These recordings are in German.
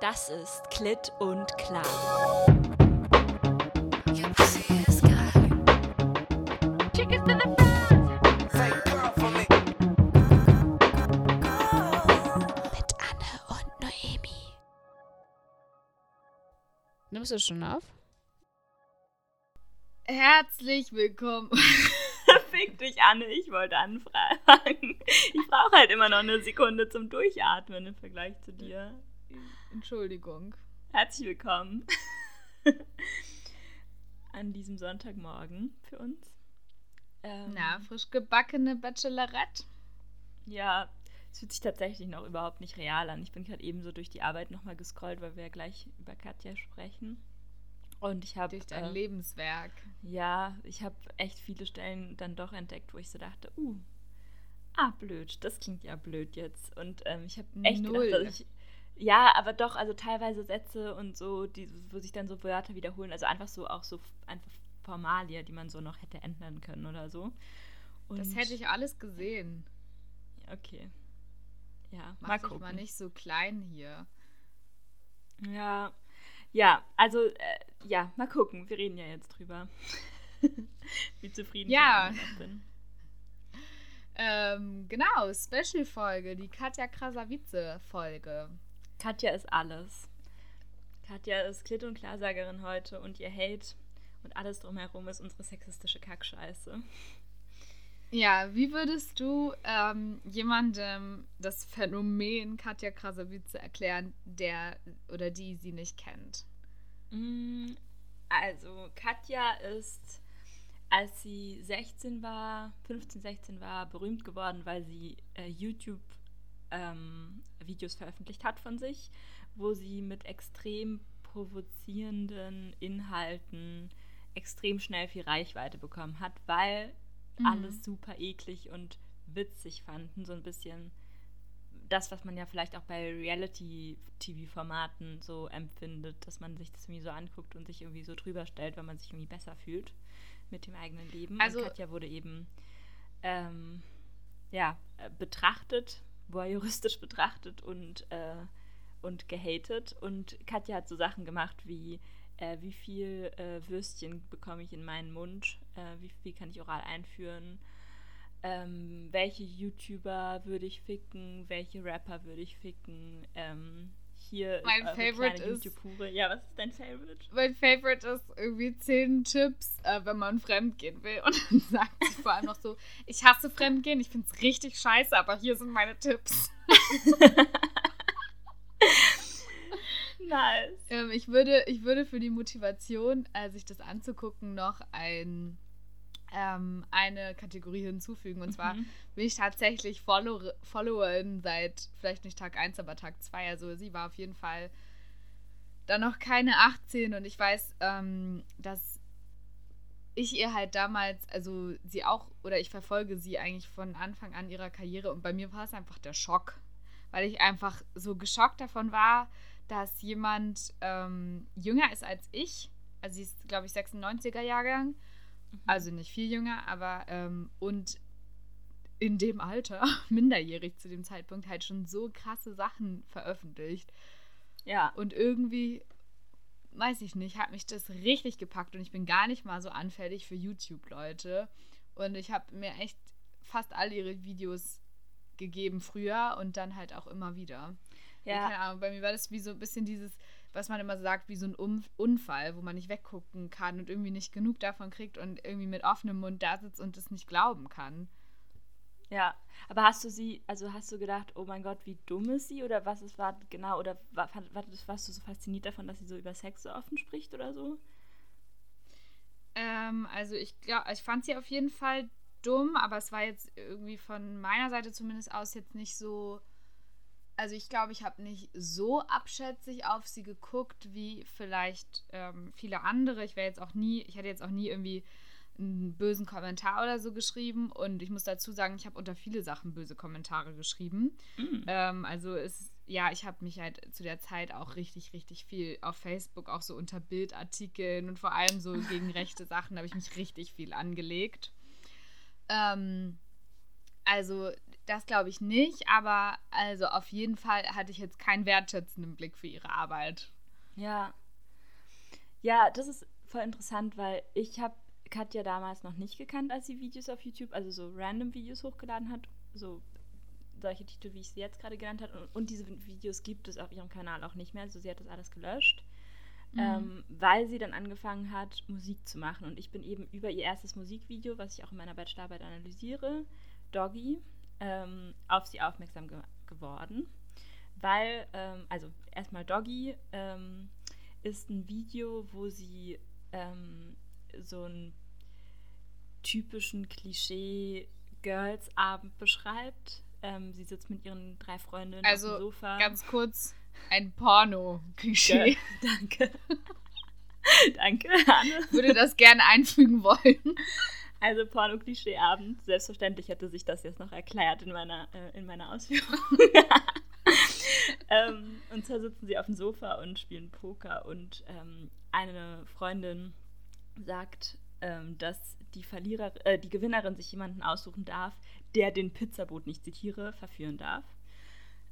Das ist Klit und Klar. Mit Anne und Noemi. Nimmst du schon auf? Herzlich willkommen. Fick dich, Anne, ich wollte anfragen. Ich brauche halt immer noch eine Sekunde zum Durchatmen im Vergleich zu dir. Entschuldigung. Herzlich willkommen an diesem Sonntagmorgen für uns. Ähm, Na, frisch gebackene Bachelorette. Ja, es fühlt sich tatsächlich noch überhaupt nicht real an. Ich bin gerade eben so durch die Arbeit nochmal gescrollt, weil wir ja gleich über Katja sprechen. Und ich habe. Durch dein äh, Lebenswerk. Ja, ich habe echt viele Stellen dann doch entdeckt, wo ich so dachte, uh, ah, blöd, das klingt ja blöd jetzt. Und ähm, ich habe echt Null. gedacht, dass ich. Ja, aber doch, also teilweise Sätze und so, die, wo sich dann so Wörter wiederholen, also einfach so auch so einfach Formalia, die man so noch hätte ändern können oder so. Und, Das hätte ich alles gesehen. Okay. Ja, Mach mal gucken. mal nicht so klein hier. Ja, ja, also äh, ja, mal gucken. Wir reden ja jetzt drüber. Wie zufrieden Ja. ich bin. Ähm, genau, Special-Folge, die Katja Krasavice-Folge. Katja ist alles. Katja ist Klitt- und Klarsagerin heute und ihr Hate und alles drumherum ist unsere sexistische Kackscheiße. Ja, wie würdest du ähm, jemandem das Phänomen Katja Krasavice erklären, der oder die sie nicht kennt? Mm, Also, Katja ist, als sie 16 war, 15, 16 war, berühmt geworden, weil sie äh, YouTube-Videos veröffentlicht hat von sich, wo sie mit extrem provozierenden Inhalten extrem schnell viel Reichweite bekommen hat, weil Mhm. alles super eklig und witzig fanden. So ein bisschen das, was man ja vielleicht auch bei Reality-TV-Formaten so empfindet, dass man sich das irgendwie so anguckt und sich irgendwie so drüber stellt, weil man sich irgendwie besser fühlt mit dem eigenen Leben. Also- und Katja wurde eben ähm, ja, äh, betrachtet, voyeuristisch betrachtet und, äh, und gehatet. Und Katja hat so Sachen gemacht wie, äh, wie viel äh, Würstchen bekomme ich in meinen Mund, äh, wie viel kann ich oral einführen, ähm, welche YouTuber würde ich ficken, welche Rapper würde ich ficken. Ähm, hier Mein eure Favorite ist- YouTube-Hure. Ja, was ist dein Favorite? Mein Favorite ist irgendwie 10 Tipps, äh, wenn man fremdgehen will. Und dann sagt sie vor allem noch so, ich hasse Fremdgehen, ich finde es richtig scheiße, aber hier sind meine Tipps. Nice. Ähm, ich, würde, ich würde für die Motivation, äh, sich das anzugucken, noch ein, ähm, eine Kategorie hinzufügen. Und zwar Mhm. bin ich tatsächlich Follow Followerin seit vielleicht nicht Tag 1, aber Tag 2. Also sie war auf jeden Fall dann noch keine 18 und ich weiß, ähm, dass ich ihr halt damals, also sie auch, oder ich verfolge sie eigentlich von Anfang an ihrer Karriere und bei mir war es einfach der Schock, weil ich einfach so geschockt davon war, dass jemand ähm, jünger ist als ich, also sie ist, glaube ich, 96er Jahrgang, also nicht viel jünger, aber ähm, und in dem Alter, minderjährig zu dem Zeitpunkt, halt schon so krasse Sachen veröffentlicht. Ja. Und irgendwie, weiß ich nicht, hat mich das richtig gepackt und ich bin gar nicht mal so anfällig für YouTube-Leute. Und ich habe mir echt fast alle ihre Videos gegeben früher und dann halt auch immer wieder. Ja. Keine Ja. Ahnung, bei mir war das wie so ein bisschen dieses, was man immer sagt, wie so ein um Unfall, wo man nicht weggucken kann und irgendwie nicht genug davon kriegt und irgendwie mit offenem Mund da sitzt und es nicht glauben kann. Ja, aber hast du sie, also hast du gedacht, oh mein Gott, wie dumm ist sie oder was es war genau oder war, warst du so fasziniert davon, dass sie so über Sex so offen spricht oder so? Ähm, also ich glaube, ich fand sie auf jeden Fall dumm, aber es war jetzt irgendwie von meiner Seite zumindest aus jetzt nicht so. Also ich glaube, ich habe nicht so abschätzig auf sie geguckt wie vielleicht ähm, viele andere. Ich wäre jetzt auch nie, ich hätte jetzt auch nie irgendwie einen bösen Kommentar oder so geschrieben. Und ich muss dazu sagen, ich habe unter viele Sachen böse Kommentare geschrieben. Mhm. Ähm, also es, ja, ich habe mich halt zu der Zeit auch richtig, richtig viel auf Facebook, auch so unter Bildartikeln und vor allem so gegen rechte Sachen, habe ich mich richtig viel angelegt. Ähm, also Das glaube ich nicht, aber also auf jeden Fall hatte ich jetzt keinen wertschätzenden Blick für ihre Arbeit. Ja. Ja, das ist voll interessant, weil ich habe Katja damals noch nicht gekannt, als sie Videos auf YouTube, also so random Videos hochgeladen hat, so solche Titel, wie ich sie jetzt gerade genannt habe. Und, und, diese Videos gibt es auf ihrem Kanal auch nicht mehr. Also sie hat das alles gelöscht, mhm. ähm, weil sie dann angefangen hat, Musik zu machen. Und ich bin eben über ihr erstes Musikvideo, was ich auch in meiner Bachelorarbeit analysiere, Doggy, ähm, auf sie aufmerksam ge geworden. Weil, ähm, also erstmal Doggy ähm, ist ein Video, wo sie ähm, so einen typischen Klischee-Girls-Abend beschreibt. Ähm, sie sitzt mit ihren drei Freundinnen also, auf dem Sofa. Also ganz kurz, ein Porno-Klischee. Danke. danke, Anne. Würde das gerne einfügen wollen. Also Porno-Klischee-Abend. Selbstverständlich hätte sich das jetzt noch erklärt in meiner, äh, in meiner Ausführung. ähm, und zwar sitzen sie auf dem Sofa und spielen Poker und ähm, eine Freundin sagt, ähm, dass die Verlierer, äh, die Gewinnerin sich jemanden aussuchen darf, der den Pizzaboot, nicht zitiere, verführen darf.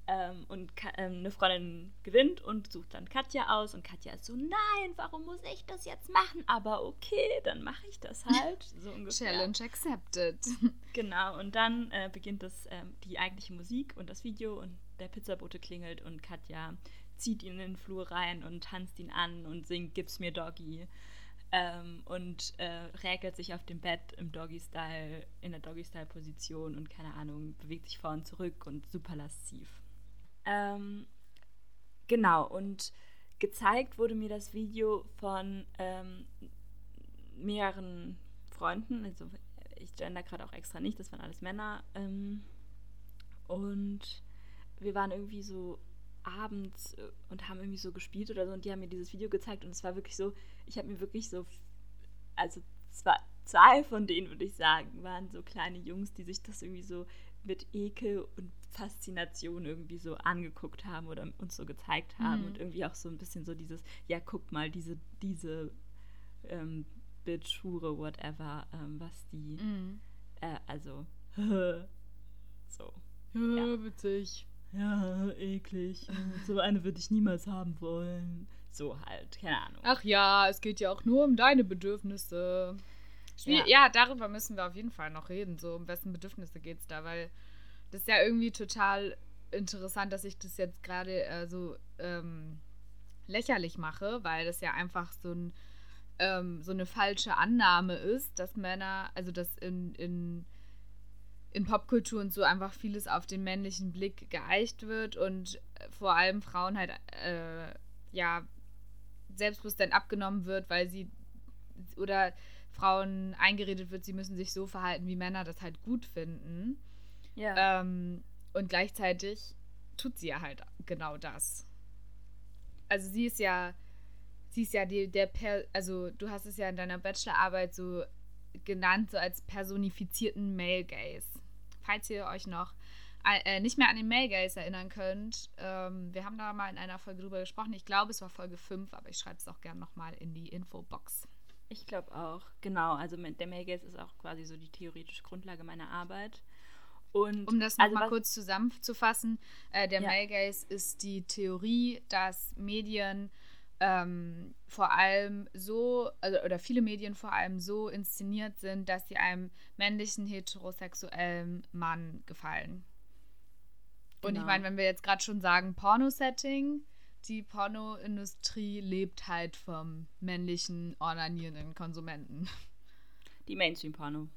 Ähm, und ähm, eine Freundin gewinnt und sucht dann Katja aus und Katja ist so, nein, warum muss ich das jetzt machen? Aber okay, dann mache ich das halt. So ungefähr. Challenge accepted. Genau, und dann äh, beginnt das, äh, die eigentliche Musik und das Video und der Pizzabote klingelt und Katja zieht ihn in den Flur rein und tanzt ihn an und singt Gib's mir Doggy. Ähm, und äh, räkelt sich auf dem Bett im Doggy-Style, in der Doggy-Style-Position und keine Ahnung, bewegt sich vor und zurück und super lasziv. Ähm, genau, und gezeigt wurde mir das Video von ähm, mehreren Freunden, also ich gender gerade auch extra nicht, das waren alles Männer. Ähm, und wir waren irgendwie so abends äh, und haben irgendwie so gespielt oder so und die haben mir dieses Video gezeigt und es war wirklich so, ich habe mir wirklich so, also zwar zwei von denen würde ich sagen, waren so kleine Jungs, die sich das irgendwie so mit Ekel und Faszination irgendwie so angeguckt haben oder uns so gezeigt haben mhm. und irgendwie auch so ein bisschen so dieses, ja guck mal, diese, diese ähm, Bitch, Hure, whatever, ähm, was die, mhm. äh, also, so. Ja, ja, witzig ja, eklig. So eine würde ich niemals haben wollen. So halt, keine Ahnung. Ach ja, es geht ja auch nur um deine Bedürfnisse. Ja. ja. darüber müssen wir auf jeden Fall noch reden. So, um wessen Bedürfnisse geht es da? Weil das ist ja irgendwie total interessant, dass ich das jetzt gerade äh, so ähm, lächerlich mache, weil das ja einfach so, ein, ähm, so eine falsche Annahme ist, dass Männer, also dass in, in in Popkultur und so einfach vieles auf den männlichen Blick geeicht wird und vor allem Frauen halt äh, ja Selbstbewusstsein abgenommen wird, weil sie oder Frauen eingeredet wird, sie müssen sich so verhalten, wie Männer das halt gut finden. Ja. Ähm, und gleichzeitig tut sie ja halt genau das. Also sie ist ja, sie ist ja die, der, per, also du hast es ja in deiner Bachelorarbeit so genannt, so als personifizierten Male Gaze falls ihr euch noch äh, nicht mehr an den Male Gaze erinnern könnt, ähm, wir haben da mal in einer Folge drüber gesprochen. Ich glaube, es war Folge 5, aber ich schreibe es auch gerne nochmal in die Infobox. Ich glaube auch, genau. Also der Male Gaze ist auch quasi so die theoretische Grundlage meiner Arbeit. Und um das nochmal also kurz zusammenzufassen, äh, der ja. Male Gaze ist die Theorie, dass Medien ähm, vor allem so, also, oder viele Medien vor allem so inszeniert sind, dass sie einem männlichen heterosexuellen Mann gefallen. Und genau. ich meine, wenn wir jetzt gerade schon sagen Porno-Setting, die Pornoindustrie lebt halt vom männlichen, ornanierenden Konsumenten. Die Mainstream-Porno.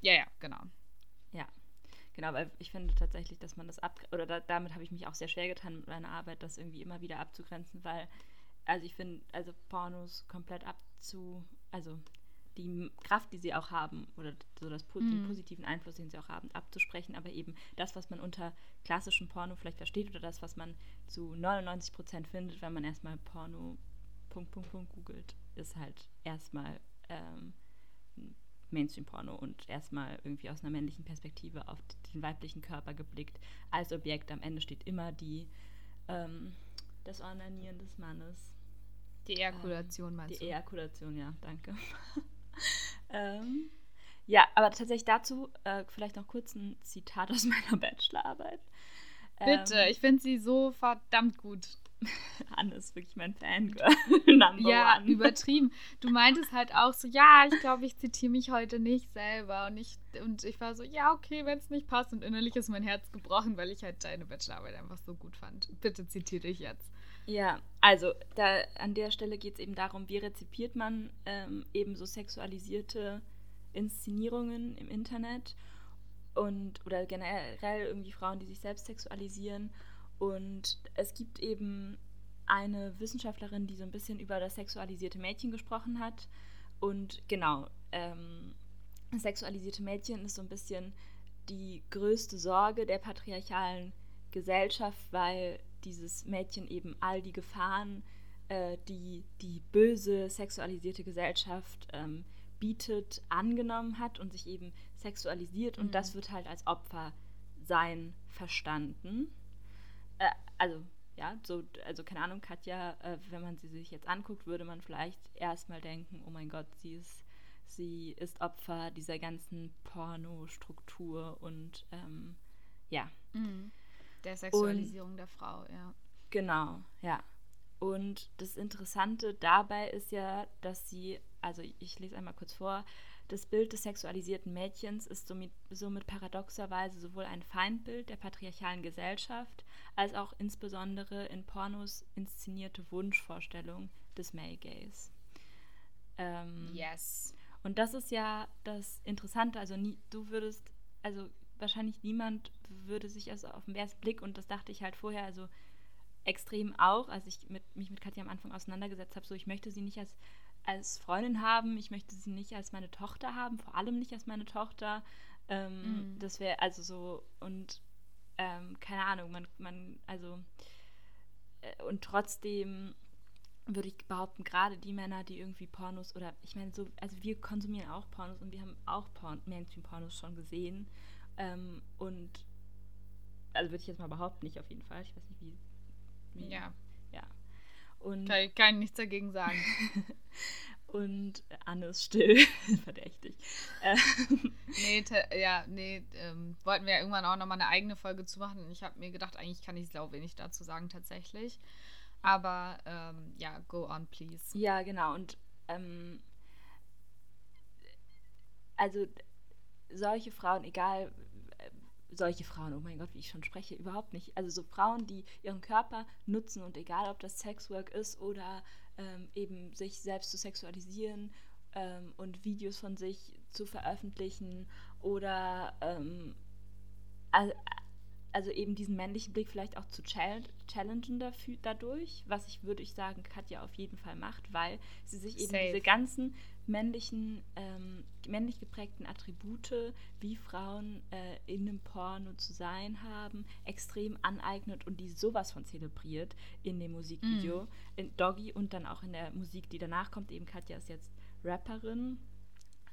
Ja, ja, genau. Genau, weil ich finde tatsächlich, dass man das ab oder da, damit habe ich mich auch sehr schwer getan mit meiner Arbeit, das irgendwie immer wieder abzugrenzen, weil also ich finde, also Pornos komplett abzu, also die Kraft, die sie auch haben, oder so das, mhm. den positiven Einfluss, den sie auch haben, abzusprechen, aber eben das, was man unter klassischem Porno vielleicht versteht oder das, was man zu 99 Prozent findet, wenn man erstmal Porno Punkt, Punkt, Punkt googelt, ist halt erstmal ähm, Mainstream-Porno und erstmal irgendwie aus einer männlichen Perspektive auf den weiblichen Körper geblickt. Als Objekt am Ende steht immer die ähm, das Onanieren des Mannes. Die Ejakulation ähm, meinst die du? Die Ejakulation, ja, danke. ähm, Ja, aber tatsächlich dazu äh, vielleicht noch kurz ein Zitat aus meiner Bachelorarbeit. Bitte, ähm, ich finde sie so verdammt gut. Anne ist wirklich mein Fangirl. Ja, one. übertrieben. Du meintest halt auch so, ja, ich glaube, ich zitiere mich heute nicht selber. Und ich, und ich war so, ja, okay, wenn es nicht passt. Und innerlich ist mein Herz gebrochen, weil ich halt deine Bachelorarbeit einfach so gut fand. Bitte zitiere dich jetzt. Ja, also da an der Stelle geht es eben darum, wie rezipiert man ähm, eben so sexualisierte Inszenierungen im Internet und oder generell irgendwie Frauen, die sich selbst sexualisieren und es gibt eben eine Wissenschaftlerin, die so ein bisschen über das sexualisierte Mädchen gesprochen hat. Und genau, ähm, sexualisierte Mädchen ist so ein bisschen die größte Sorge der patriarchalen Gesellschaft, weil dieses Mädchen eben all die Gefahren, äh, die die böse sexualisierte Gesellschaft ähm, bietet, angenommen hat und sich eben sexualisiert. Mhm. Und das wird halt als Opfer sein verstanden äh, also ja, so, also keine Ahnung, Katja, äh, wenn man sie sich jetzt anguckt, würde man vielleicht erstmal denken, oh mein Gott, sie ist, sie ist Opfer dieser ganzen Pornostruktur und ähm, ja. Mhm. Der Sexualisierung und, der Frau, ja. Genau, ja. Und das Interessante dabei ist ja, dass sie, also ich lese einmal kurz vor, das Bild des sexualisierten Mädchens ist somit, somit paradoxerweise sowohl ein Feindbild der patriarchalen Gesellschaft als auch insbesondere in Pornos inszenierte Wunschvorstellung des Male Gaze. Ähm, yes. Und das ist ja das Interessante. Also nie, du würdest, also wahrscheinlich niemand würde sich also auf den ersten Blick, und das dachte ich halt vorher, also extrem auch, als ich mit, mich mit Katja am Anfang auseinandergesetzt habe, so ich möchte sie nicht als als Freundin haben. Ich möchte sie nicht als meine Tochter haben, vor allem nicht als meine Tochter. Ähm, mhm. Das wäre also so und ähm, keine Ahnung, man, man, also äh, und trotzdem würde ich behaupten, gerade die Männer, die irgendwie Pornos oder ich meine, so, also wir konsumieren auch Pornos und wir haben auch Porn, Mainstream-Pornos schon gesehen. Ähm, und also würde ich jetzt mal behaupten, nicht auf jeden Fall. Ich weiß nicht, wie. wie ja. Und kann, kann nichts dagegen sagen. und Anne ist still, verdächtig. Ähm. nee, ja, nee, ähm, wollten wir ja irgendwann auch nochmal eine eigene Folge zu machen. Ich habe mir gedacht, eigentlich kann ich sau wenig dazu sagen, tatsächlich. Aber ähm, ja, go on, please. Ja, genau. Und ähm, also solche Frauen, egal solche Frauen, oh mein Gott, wie ich schon spreche, überhaupt nicht. Also so Frauen, die ihren Körper nutzen und egal, ob das Sexwork ist oder ähm, eben sich selbst zu sexualisieren ähm, und Videos von sich zu veröffentlichen oder ähm, also eben diesen männlichen Blick vielleicht auch zu challengen dafür, dadurch, was ich würde ich sagen, Katja auf jeden Fall macht, weil sie sich eben Safe. diese ganzen männlichen, ähm, männlich geprägten Attribute, wie Frauen äh, in einem Porno zu sein haben, extrem aneignet und die sowas von zelebriert in dem Musikvideo, mm. in Doggy und dann auch in der Musik, die danach kommt. Eben Katja ist jetzt Rapperin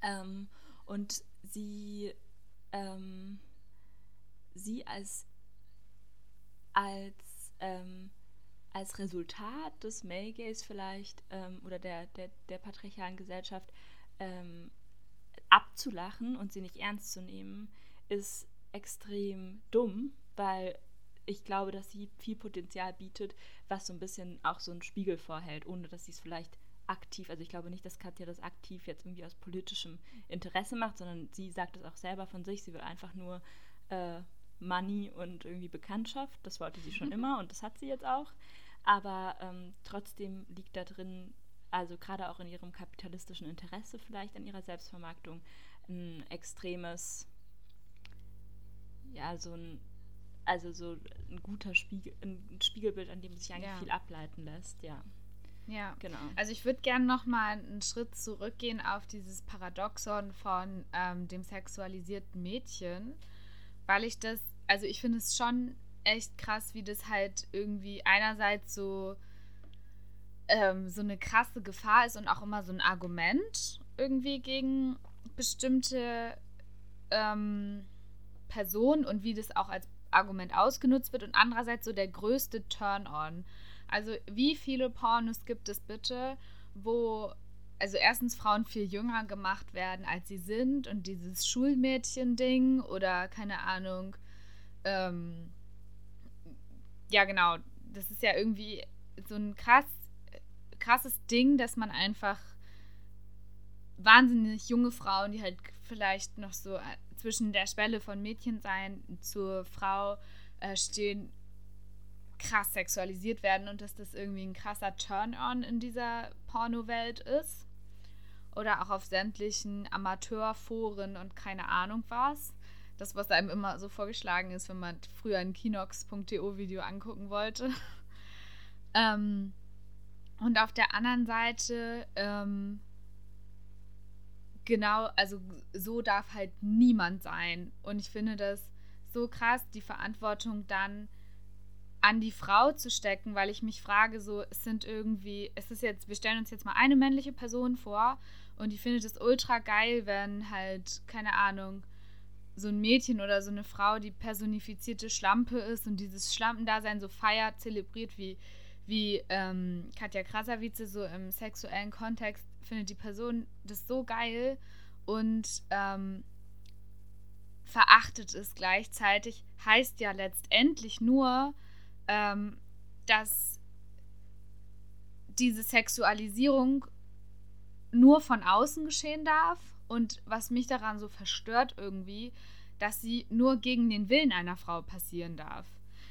ähm, und sie, ähm, sie als, als ähm, als Resultat des Male Gaze vielleicht ähm, oder der, der, der patriarchalen Gesellschaft ähm, abzulachen und sie nicht ernst zu nehmen, ist extrem dumm, weil ich glaube, dass sie viel Potenzial bietet, was so ein bisschen auch so einen Spiegel vorhält, ohne dass sie es vielleicht aktiv, also ich glaube nicht, dass Katja das aktiv jetzt irgendwie aus politischem Interesse macht, sondern sie sagt es auch selber von sich, sie will einfach nur äh, Money und irgendwie Bekanntschaft. Das wollte sie schon immer und das hat sie jetzt auch. Aber ähm, trotzdem liegt da drin, also gerade auch in ihrem kapitalistischen Interesse vielleicht an ihrer Selbstvermarktung, ein extremes, ja, so ein, also so ein guter Spiegel, ein Spiegelbild, an dem sich eigentlich ja. viel ableiten lässt, ja. Ja, genau. Also ich würde gerne noch mal einen Schritt zurückgehen auf dieses Paradoxon von ähm, dem sexualisierten Mädchen, weil ich das, also ich finde es schon echt krass, wie das halt irgendwie einerseits so, ähm, so eine krasse Gefahr ist und auch immer so ein Argument irgendwie gegen bestimmte ähm, Personen und wie das auch als Argument ausgenutzt wird und andererseits so der größte Turn-on. Also wie viele Pornos gibt es bitte, wo also erstens Frauen viel jünger gemacht werden, als sie sind und dieses Schulmädchen-Ding oder keine Ahnung, ähm, ja genau, das ist ja irgendwie so ein krass, krasses Ding, dass man einfach wahnsinnig junge Frauen, die halt vielleicht noch so äh, zwischen der Schwelle von Mädchen sein zur Frau äh, stehen, krass sexualisiert werden und dass das irgendwie ein krasser Turn-on in dieser Pornowelt ist. Oder auch auf sämtlichen Amateurforen und keine Ahnung was. Das, was einem immer so vorgeschlagen ist, wenn man früher ein Kinox.to-Video angucken wollte. ähm, und auf der anderen Seite, ähm, genau, also so darf halt niemand sein. Und ich finde das so krass, die Verantwortung dann an die Frau zu stecken, weil ich mich frage, so, es sind irgendwie, es ist jetzt, wir stellen uns jetzt mal eine männliche Person vor und ich finde das ultra geil, wenn halt, keine Ahnung, so ein Mädchen oder so eine Frau die personifizierte Schlampe ist und dieses Schlampendasein so feiert, zelebriert, wie, wie ähm, Katja Krasavice so im sexuellen Kontext findet die Person das so geil und ähm, verachtet es gleichzeitig, heißt ja letztendlich nur, ähm, dass diese Sexualisierung nur von außen geschehen darf und was mich daran so verstört irgendwie, dass sie nur gegen den Willen einer Frau passieren darf.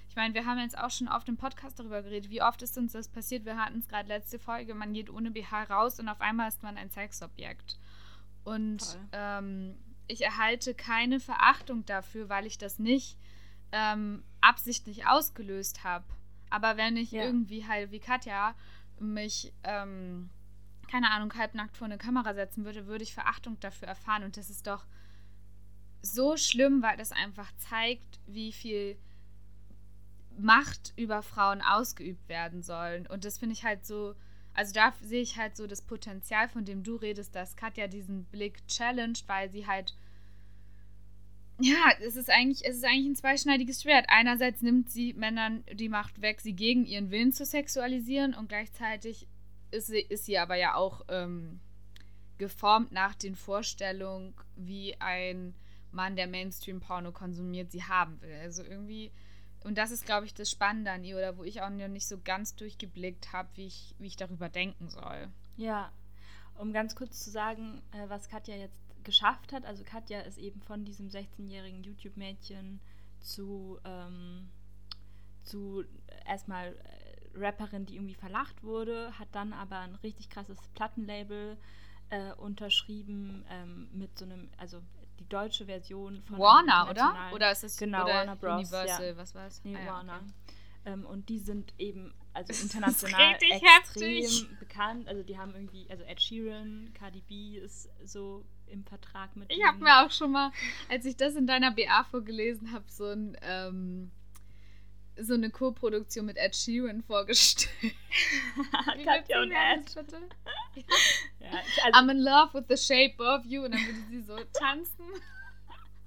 Ich meine, wir haben jetzt auch schon auf dem Podcast darüber geredet, wie oft ist uns das passiert. Wir hatten es gerade letzte Folge, man geht ohne BH raus und auf einmal ist man ein Sexobjekt. Und ähm, ich erhalte keine Verachtung dafür, weil ich das nicht ähm, absichtlich ausgelöst habe. Aber wenn ich ja. irgendwie halt wie Katja mich, ähm, keine Ahnung, halbnackt vor eine Kamera setzen würde, würde ich Verachtung dafür erfahren. Und das ist doch so schlimm, weil das einfach zeigt, wie viel Macht über Frauen ausgeübt werden sollen. Und das finde ich halt so, also da sehe ich halt so das Potenzial, von dem du redest, dass Katja diesen Blick challenged, weil sie halt ja, es ist eigentlich, es ist eigentlich ein zweischneidiges Schwert. Einerseits nimmt sie Männern die Macht weg, sie gegen ihren Willen zu sexualisieren und gleichzeitig ist sie, ist sie aber ja auch ähm, geformt nach den Vorstellungen, wie ein Mann, der Mainstream-Porno konsumiert, sie haben will. Also irgendwie, und das ist, glaube ich, das Spannende an ihr, oder wo ich auch noch nicht so ganz durchgeblickt habe, wie ich, wie ich darüber denken soll. Ja, um ganz kurz zu sagen, äh, was Katja jetzt geschafft hat. Also Katja ist eben von diesem 16-jährigen YouTube-Mädchen zu, ähm, zu erstmal äh, Rapperin, die irgendwie verlacht wurde, hat dann aber ein richtig krasses Plattenlabel äh, unterschrieben ähm, mit so einem, also die deutsche Version von Warner, oder? Oder ist es genau, Warner Bros. Universal, ja. was war es? Nee, ah, ja, Warner. Okay. Ähm, und die sind eben also international extrem heftig. bekannt. Also die haben irgendwie, also Ed Sheeran, Cardi B ist so im Vertrag mit. Ich habe mir auch schon mal, als ich das in deiner BA vorgelesen habe, so ein ähm, so eine Co-Produktion mit Ed Sheeran vorgestellt. Katja und Ed. Bitte? ja, also I'm in love with the shape of you und dann würde sie so tanzen.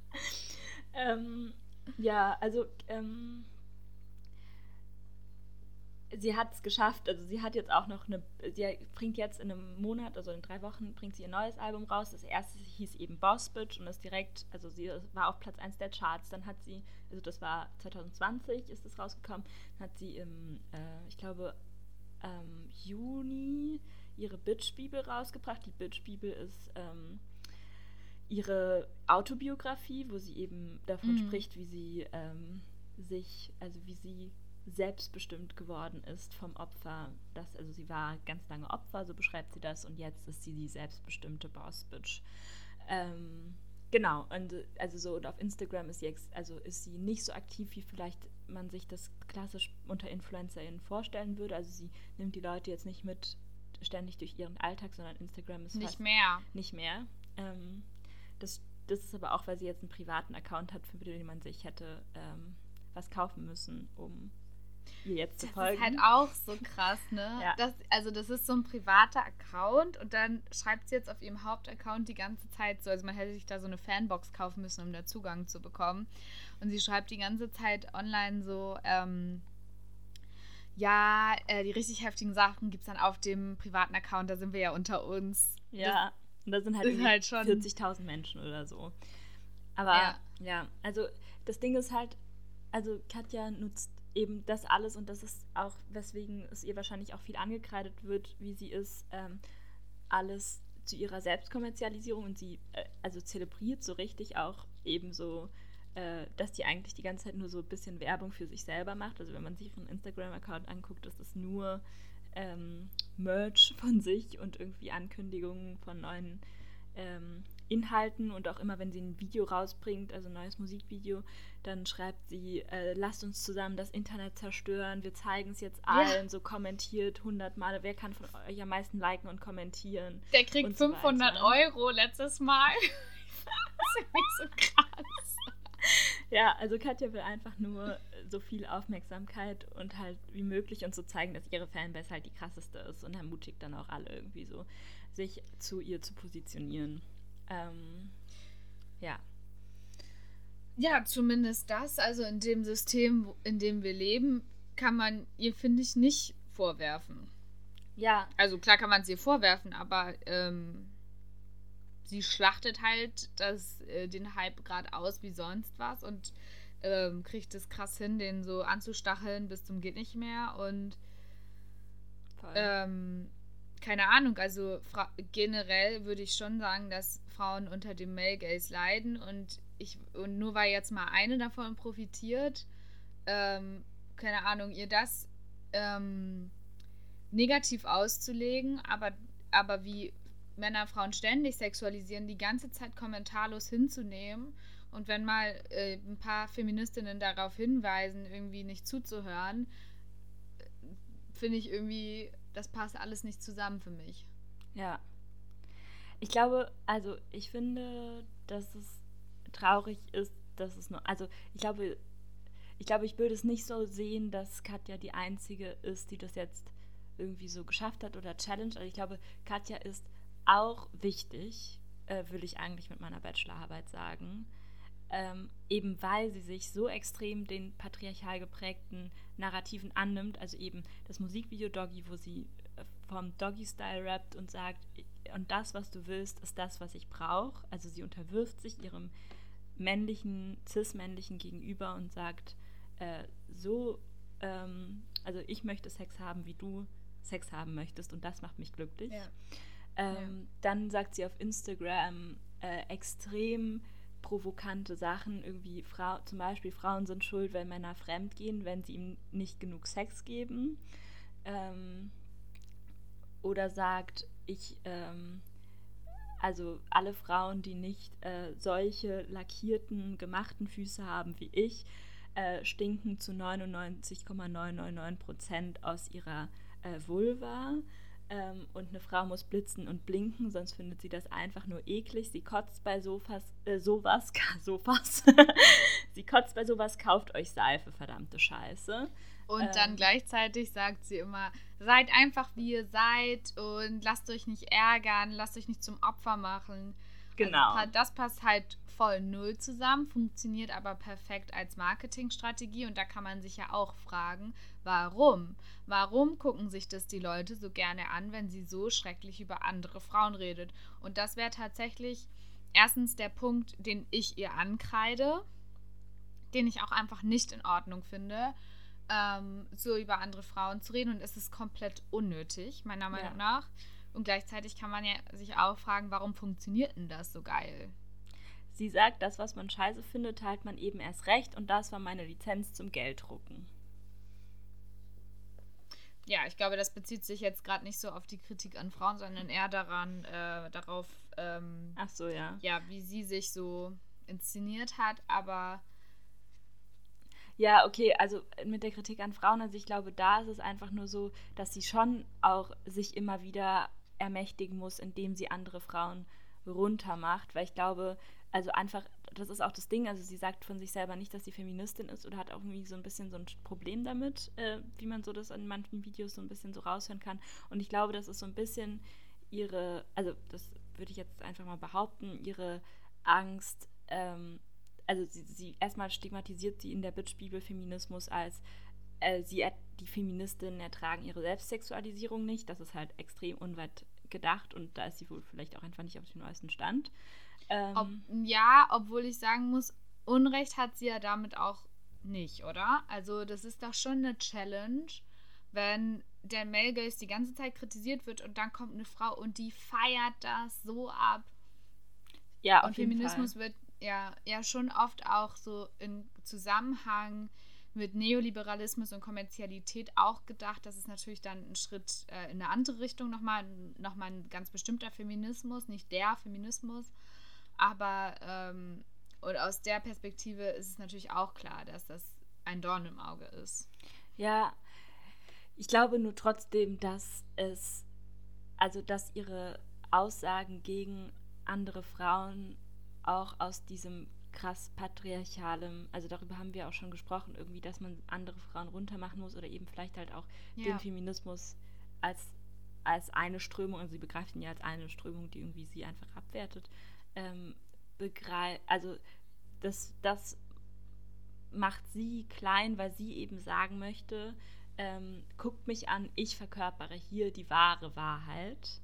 ähm, ja, also ähm, sie hat es geschafft. Also sie hat jetzt auch noch eine, sie bringt jetzt in einem Monat, also in drei Wochen, bringt sie ihr neues Album raus. Das erste hieß eben Boss Bitch und ist direkt, also sie war auf Platz 1 der Charts. Dann hat sie, also das war 2020 ist das rausgekommen, dann hat sie im, äh, ich glaube, ähm, Juni ihre Bitch-Bibel rausgebracht. Die Bitch-Bibel ist ähm, ihre Autobiografie, wo sie eben davon mhm. spricht, wie sie ähm, sich, also wie sie selbstbestimmt geworden ist vom Opfer. Das, also sie war ganz lange Opfer, so beschreibt sie das, und jetzt ist sie die selbstbestimmte Boss-Bitch. Ähm, genau, und also so und auf Instagram ist sie, also ist sie nicht so aktiv, wie vielleicht man sich das klassisch unter InfluencerInnen vorstellen würde. Also sie nimmt die Leute jetzt nicht mit ständig durch ihren Alltag, sondern Instagram ist nicht mehr. Nicht mehr. Ähm, das, das ist aber auch, weil sie jetzt einen privaten Account hat, für den man sich hätte ähm, was kaufen müssen, um ihr jetzt zu folgen. Das ist halt auch so krass, ne? ja. das, also das ist so ein privater Account und dann schreibt sie jetzt auf ihrem Hauptaccount die ganze Zeit so, also man hätte sich da so eine Fanbox kaufen müssen, um da Zugang zu bekommen. Und sie schreibt die ganze Zeit online so, ähm, ja, äh, die richtig heftigen Sachen gibt es dann auf dem privaten Account, da sind wir ja unter uns. Ja, und da sind halt, halt 40.000 Menschen oder so. Aber ja. ja, also das Ding ist halt, also Katja nutzt eben das alles und das ist auch, weswegen es ihr wahrscheinlich auch viel angekreidet wird, wie sie ist, ähm, alles zu ihrer Selbstkommerzialisierung und sie äh, also zelebriert so richtig auch eben so, äh, dass die eigentlich die ganze Zeit nur so ein bisschen Werbung für sich selber macht. Also wenn man sich ihren Instagram-Account anguckt, ist das nur ähm, Merch von sich und irgendwie Ankündigungen von neuen ähm, Inhalten und auch immer, wenn sie ein Video rausbringt, also ein neues Musikvideo, dann schreibt sie, äh, lasst uns zusammen das Internet zerstören, wir zeigen es jetzt allen, ja. so kommentiert 100 Male, wer kann von euch am meisten liken und kommentieren. Der kriegt so 500 weiter. Euro letztes Mal. das ist nicht so krass. Ja, also Katja will einfach nur so viel Aufmerksamkeit und halt wie möglich und so zeigen, dass ihre Fanbase halt die krasseste ist und ermutigt dann auch alle irgendwie so, sich zu ihr zu positionieren. Ähm, ja. Ja, zumindest das. Also in dem System, in dem wir leben, kann man ihr, finde ich, nicht vorwerfen. Ja. Also klar kann man es ihr vorwerfen, aber ähm, sie schlachtet halt das, äh, den Hype gerade aus wie sonst was und ähm, kriegt es krass hin, den so anzustacheln bis zum geht nicht mehr und ähm, keine Ahnung, also generell würde ich schon sagen, dass Frauen unter dem Male Gaze leiden und ich und nur weil jetzt mal eine davon profitiert, ähm, keine Ahnung, ihr das ähm, negativ auszulegen, aber, aber wie Männer Frauen ständig sexualisieren, die ganze Zeit kommentarlos hinzunehmen und wenn mal äh, ein paar Feministinnen darauf hinweisen, irgendwie nicht zuzuhören, äh, finde ich irgendwie das passt alles nicht zusammen für mich. Ja. Ich glaube, also ich finde, dass es traurig ist, dass es nur, also ich glaube, ich glaube, ich würde es nicht so sehen, dass Katja die einzige ist, die das jetzt irgendwie so geschafft hat oder challenge. Also ich glaube, Katja ist auch wichtig, äh, will ich eigentlich mit meiner Bachelorarbeit sagen ähm, eben weil sie sich so extrem den patriarchal geprägten Narrativen annimmt, also eben das Musikvideo Doggy, wo sie äh, vom Doggy-Style rappt und sagt, und das, was du willst, ist das, was ich brauche. Also sie unterwirft sich ihrem männlichen, cis-männlichen Gegenüber und sagt, äh, so, ähm, also ich möchte Sex haben, wie du Sex haben möchtest und das macht mich glücklich. Ja. Ähm, ja. Dann sagt sie auf Instagram äh, extrem provokante Sachen, irgendwie Frau, zum Beispiel Frauen sind schuld, wenn Männer fremd gehen, wenn sie ihm nicht genug Sex geben. Ähm, oder sagt, ich, ähm, also alle Frauen, die nicht äh, solche lackierten, gemachten Füße haben wie ich, äh, stinken zu 99,999 Prozent aus ihrer äh, Vulva. Ähm, und eine Frau muss blitzen und blinken, sonst findet sie das einfach nur eklig. Sie kotzt bei Sofas, äh, sowas, Sofas. sie kotzt bei sowas, kauft euch Seife, verdammte Scheiße. Und ähm, dann gleichzeitig sagt sie immer, seid einfach wie ihr seid und lasst euch nicht ärgern, lasst euch nicht zum Opfer machen. Genau. Also, das passt halt voll null zusammen, funktioniert aber perfekt als Marketingstrategie und da kann man sich ja auch fragen, warum? Warum gucken sich das die Leute so gerne an, wenn sie so schrecklich über andere Frauen redet? Und das wäre tatsächlich erstens der Punkt, den ich ihr ankreide, den ich auch einfach nicht in Ordnung finde, ähm, so über andere Frauen zu reden und es ist komplett unnötig, meiner Meinung ja. nach. Und gleichzeitig kann man ja sich auch fragen, warum funktioniert denn das so geil? Sie sagt, das, was man scheiße findet, teilt man eben erst recht und das war meine Lizenz zum Gelddrucken. Ja, ich glaube, das bezieht sich jetzt gerade nicht so auf die Kritik an Frauen, sondern eher daran, äh, darauf, ähm, Ach so, ja. Ja, wie sie sich so inszeniert hat, aber. Ja, okay, also mit der Kritik an Frauen, also ich glaube, da ist es einfach nur so, dass sie schon auch sich immer wieder ermächtigen muss, indem sie andere Frauen runtermacht, weil ich glaube, also einfach, das ist auch das Ding, also sie sagt von sich selber nicht, dass sie Feministin ist oder hat auch irgendwie so ein bisschen so ein Problem damit, äh, wie man so das in manchen Videos so ein bisschen so raushören kann. Und ich glaube, das ist so ein bisschen ihre, also das würde ich jetzt einfach mal behaupten, ihre Angst, ähm, also sie, sie erstmal stigmatisiert sie in der Bitch-Bibel Feminismus als äh, sie, die Feministinnen ertragen ihre Selbstsexualisierung nicht. Das ist halt extrem unweit gedacht und da ist sie wohl vielleicht auch einfach nicht auf dem neuesten Stand. Ähm, Ob, ja, obwohl ich sagen muss, Unrecht hat sie ja damit auch nicht, oder? Also das ist doch schon eine Challenge, wenn der Male Gaze die ganze Zeit kritisiert wird und dann kommt eine Frau und die feiert das so ab. Ja, auf und jeden Feminismus Fall. wird ja, ja schon oft auch so in Zusammenhang mit Neoliberalismus und Kommerzialität auch gedacht. Das ist natürlich dann ein Schritt äh, in eine andere Richtung nochmal, nochmal ein ganz bestimmter Feminismus, nicht der Feminismus. Aber ähm, und aus der Perspektive ist es natürlich auch klar, dass das ein Dorn im Auge ist. Ja, ich glaube nur trotzdem, dass es, also dass ihre Aussagen gegen andere Frauen auch aus diesem krass patriarchalem, also darüber haben wir auch schon gesprochen, irgendwie, dass man andere Frauen runtermachen muss oder eben vielleicht halt auch ja. den Feminismus als, als eine Strömung, also sie begreifen ja als eine Strömung, die irgendwie sie einfach abwertet, ähm, begreifen, also das, das macht sie klein, weil sie eben sagen möchte, ähm, guckt mich an, ich verkörpere hier die wahre Wahrheit.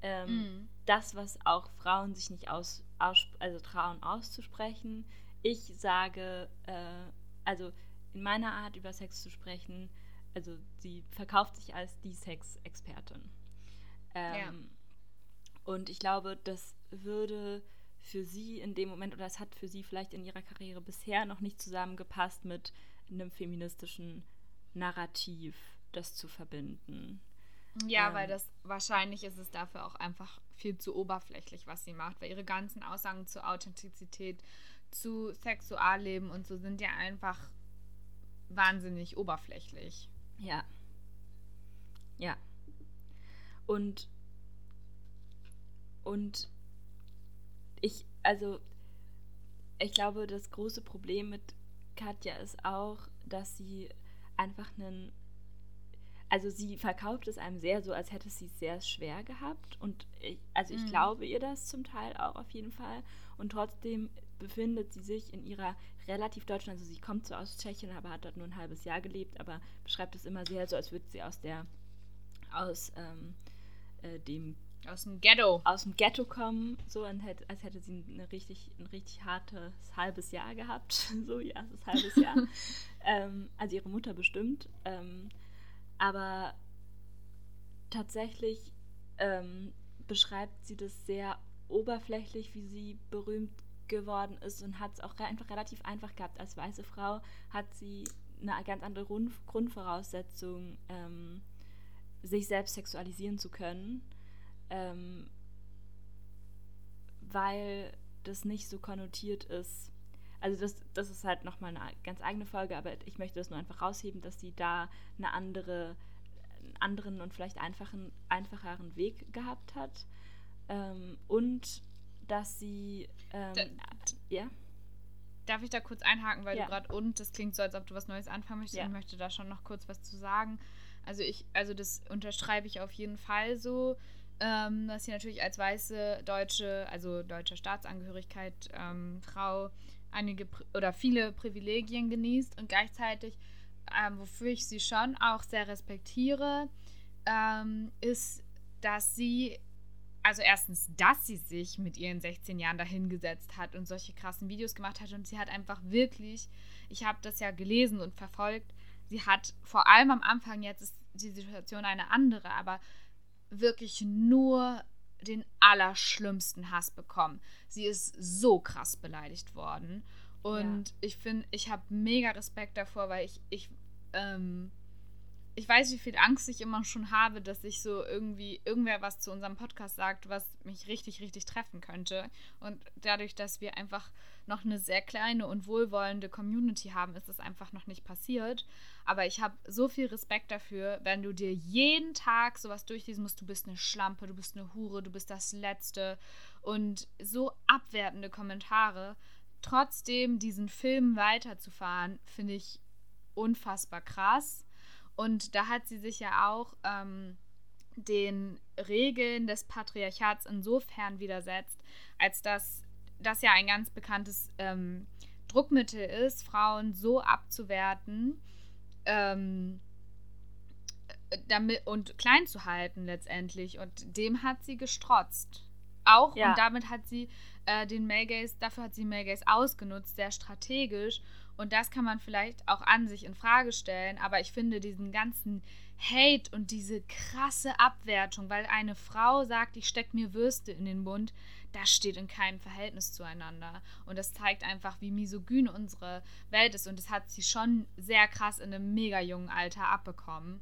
Ähm, mm. Das, was auch Frauen sich nicht aus, also trauen auszusprechen. Ich sage, äh, also in meiner Art über Sex zu sprechen, also sie verkauft sich als die Sexexpertin. Ähm, ja. Und ich glaube, das würde für sie in dem Moment, oder es hat für sie vielleicht in ihrer Karriere bisher noch nicht zusammengepasst mit einem feministischen Narrativ, das zu verbinden. Ja, ähm, weil das wahrscheinlich ist es dafür auch einfach viel zu oberflächlich, was sie macht, weil ihre ganzen Aussagen zu Authentizität, zu Sexualleben und so sind ja einfach wahnsinnig oberflächlich. Ja. Ja. Und und ich, also, ich glaube, das große Problem mit Katja ist auch, dass sie einfach einen. Also sie verkauft es einem sehr so, als hätte sie es sehr schwer gehabt. Und ich, also ich mhm. glaube ihr das zum Teil auch auf jeden Fall. Und trotzdem befindet sie sich in ihrer relativ deutschen, also sie kommt so aus Tschechien, aber hat dort nur ein halbes Jahr gelebt, aber beschreibt es immer sehr so, als würde sie aus der aus ähm, äh, dem aus dem Ghetto. Aus dem Ghetto kommen, so als hätte sie eine richtig, ein richtig hartes halbes Jahr gehabt. so ihr erstes halbes Jahr. ähm, also ihre Mutter bestimmt. Ähm, aber tatsächlich ähm, beschreibt sie das sehr oberflächlich, wie sie berühmt geworden ist und hat es auch einfach relativ einfach gehabt. Als weiße Frau hat sie eine ganz andere Grund Grundvoraussetzung, ähm, sich selbst sexualisieren zu können ähm, weil das nicht so konnotiert ist. Also das, das ist halt nochmal eine ganz eigene Folge, aber ich möchte das nur einfach rausheben, dass sie da eine andere, einen anderen und vielleicht einfachen, einfacheren Weg gehabt hat. Ähm, und dass sie ähm, da, ja. Darf ich da kurz einhaken, weil ja. du gerade und, das klingt so, als ob du was Neues anfangen möchtest. Ja. Ich möchte da schon noch kurz was zu sagen. Also ich, also das unterschreibe ich auf jeden Fall so ähm, dass sie natürlich als weiße deutsche, also deutsche Staatsangehörigkeit ähm, Frau einige oder viele Privilegien genießt und gleichzeitig, ähm, wofür ich sie schon auch sehr respektiere, ähm, ist, dass sie, also erstens, dass sie sich mit ihren 16 Jahren dahingesetzt hat und solche krassen Videos gemacht hat und sie hat einfach wirklich, ich habe das ja gelesen und verfolgt, sie hat vor allem am Anfang, jetzt ist die Situation eine andere, aber wirklich nur den allerschlimmsten Hass bekommen. Sie ist so krass beleidigt worden. Und ja. ich finde, ich habe mega Respekt davor, weil ich, ich ähm, ich weiß, wie viel Angst ich immer schon habe, dass ich so irgendwie irgendwer was zu unserem Podcast sagt, was mich richtig, richtig treffen könnte. Und dadurch, dass wir einfach noch eine sehr kleine und wohlwollende Community haben, ist es einfach noch nicht passiert. Aber ich habe so viel Respekt dafür, wenn du dir jeden Tag sowas durchlesen musst, du bist eine Schlampe, du bist eine Hure, du bist das Letzte und so abwertende Kommentare. Trotzdem diesen Film weiterzufahren, finde ich unfassbar krass. Und da hat sie sich ja auch ähm, den Regeln des Patriarchats insofern widersetzt, als dass das ja ein ganz bekanntes ähm, Druckmittel ist, Frauen so abzuwerten, ähm, damit und klein zu halten letztendlich. Und dem hat sie gestrotzt. Auch Ja. und damit hat sie äh, den Melgaze, dafür hat sie Melgaze ausgenutzt, sehr strategisch. Und das kann man vielleicht auch an sich in Frage stellen. Aber ich finde diesen ganzen Hate und diese krasse Abwertung, weil eine Frau sagt, ich stecke mir Würste in den Mund, das steht in keinem Verhältnis zueinander. Und das zeigt einfach, wie misogyn unsere Welt ist. Und das hat sie schon sehr krass in einem mega jungen Alter abbekommen.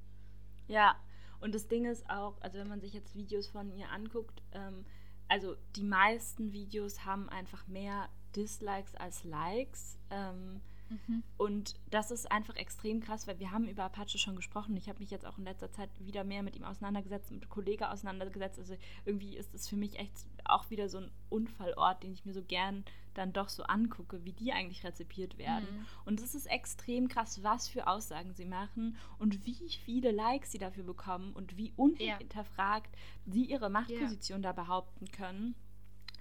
Ja, und das Ding ist auch, also wenn man sich jetzt Videos von ihr anguckt, ähm, also die meisten Videos haben einfach mehr Dislikes als Likes. Ähm, und das ist einfach extrem krass, weil wir haben über Apache schon gesprochen. Ich habe mich jetzt auch in letzter Zeit wieder mehr mit ihm auseinandergesetzt, mit Kollegen auseinandergesetzt. Also irgendwie ist es für mich echt auch wieder so ein Unfallort, den ich mir so gern dann doch so angucke, wie die eigentlich rezipiert werden. Mhm. Und es ist extrem krass, was für Aussagen sie machen und wie viele Likes sie dafür bekommen und wie unhinterfragt sie ihre Machtposition da behaupten können.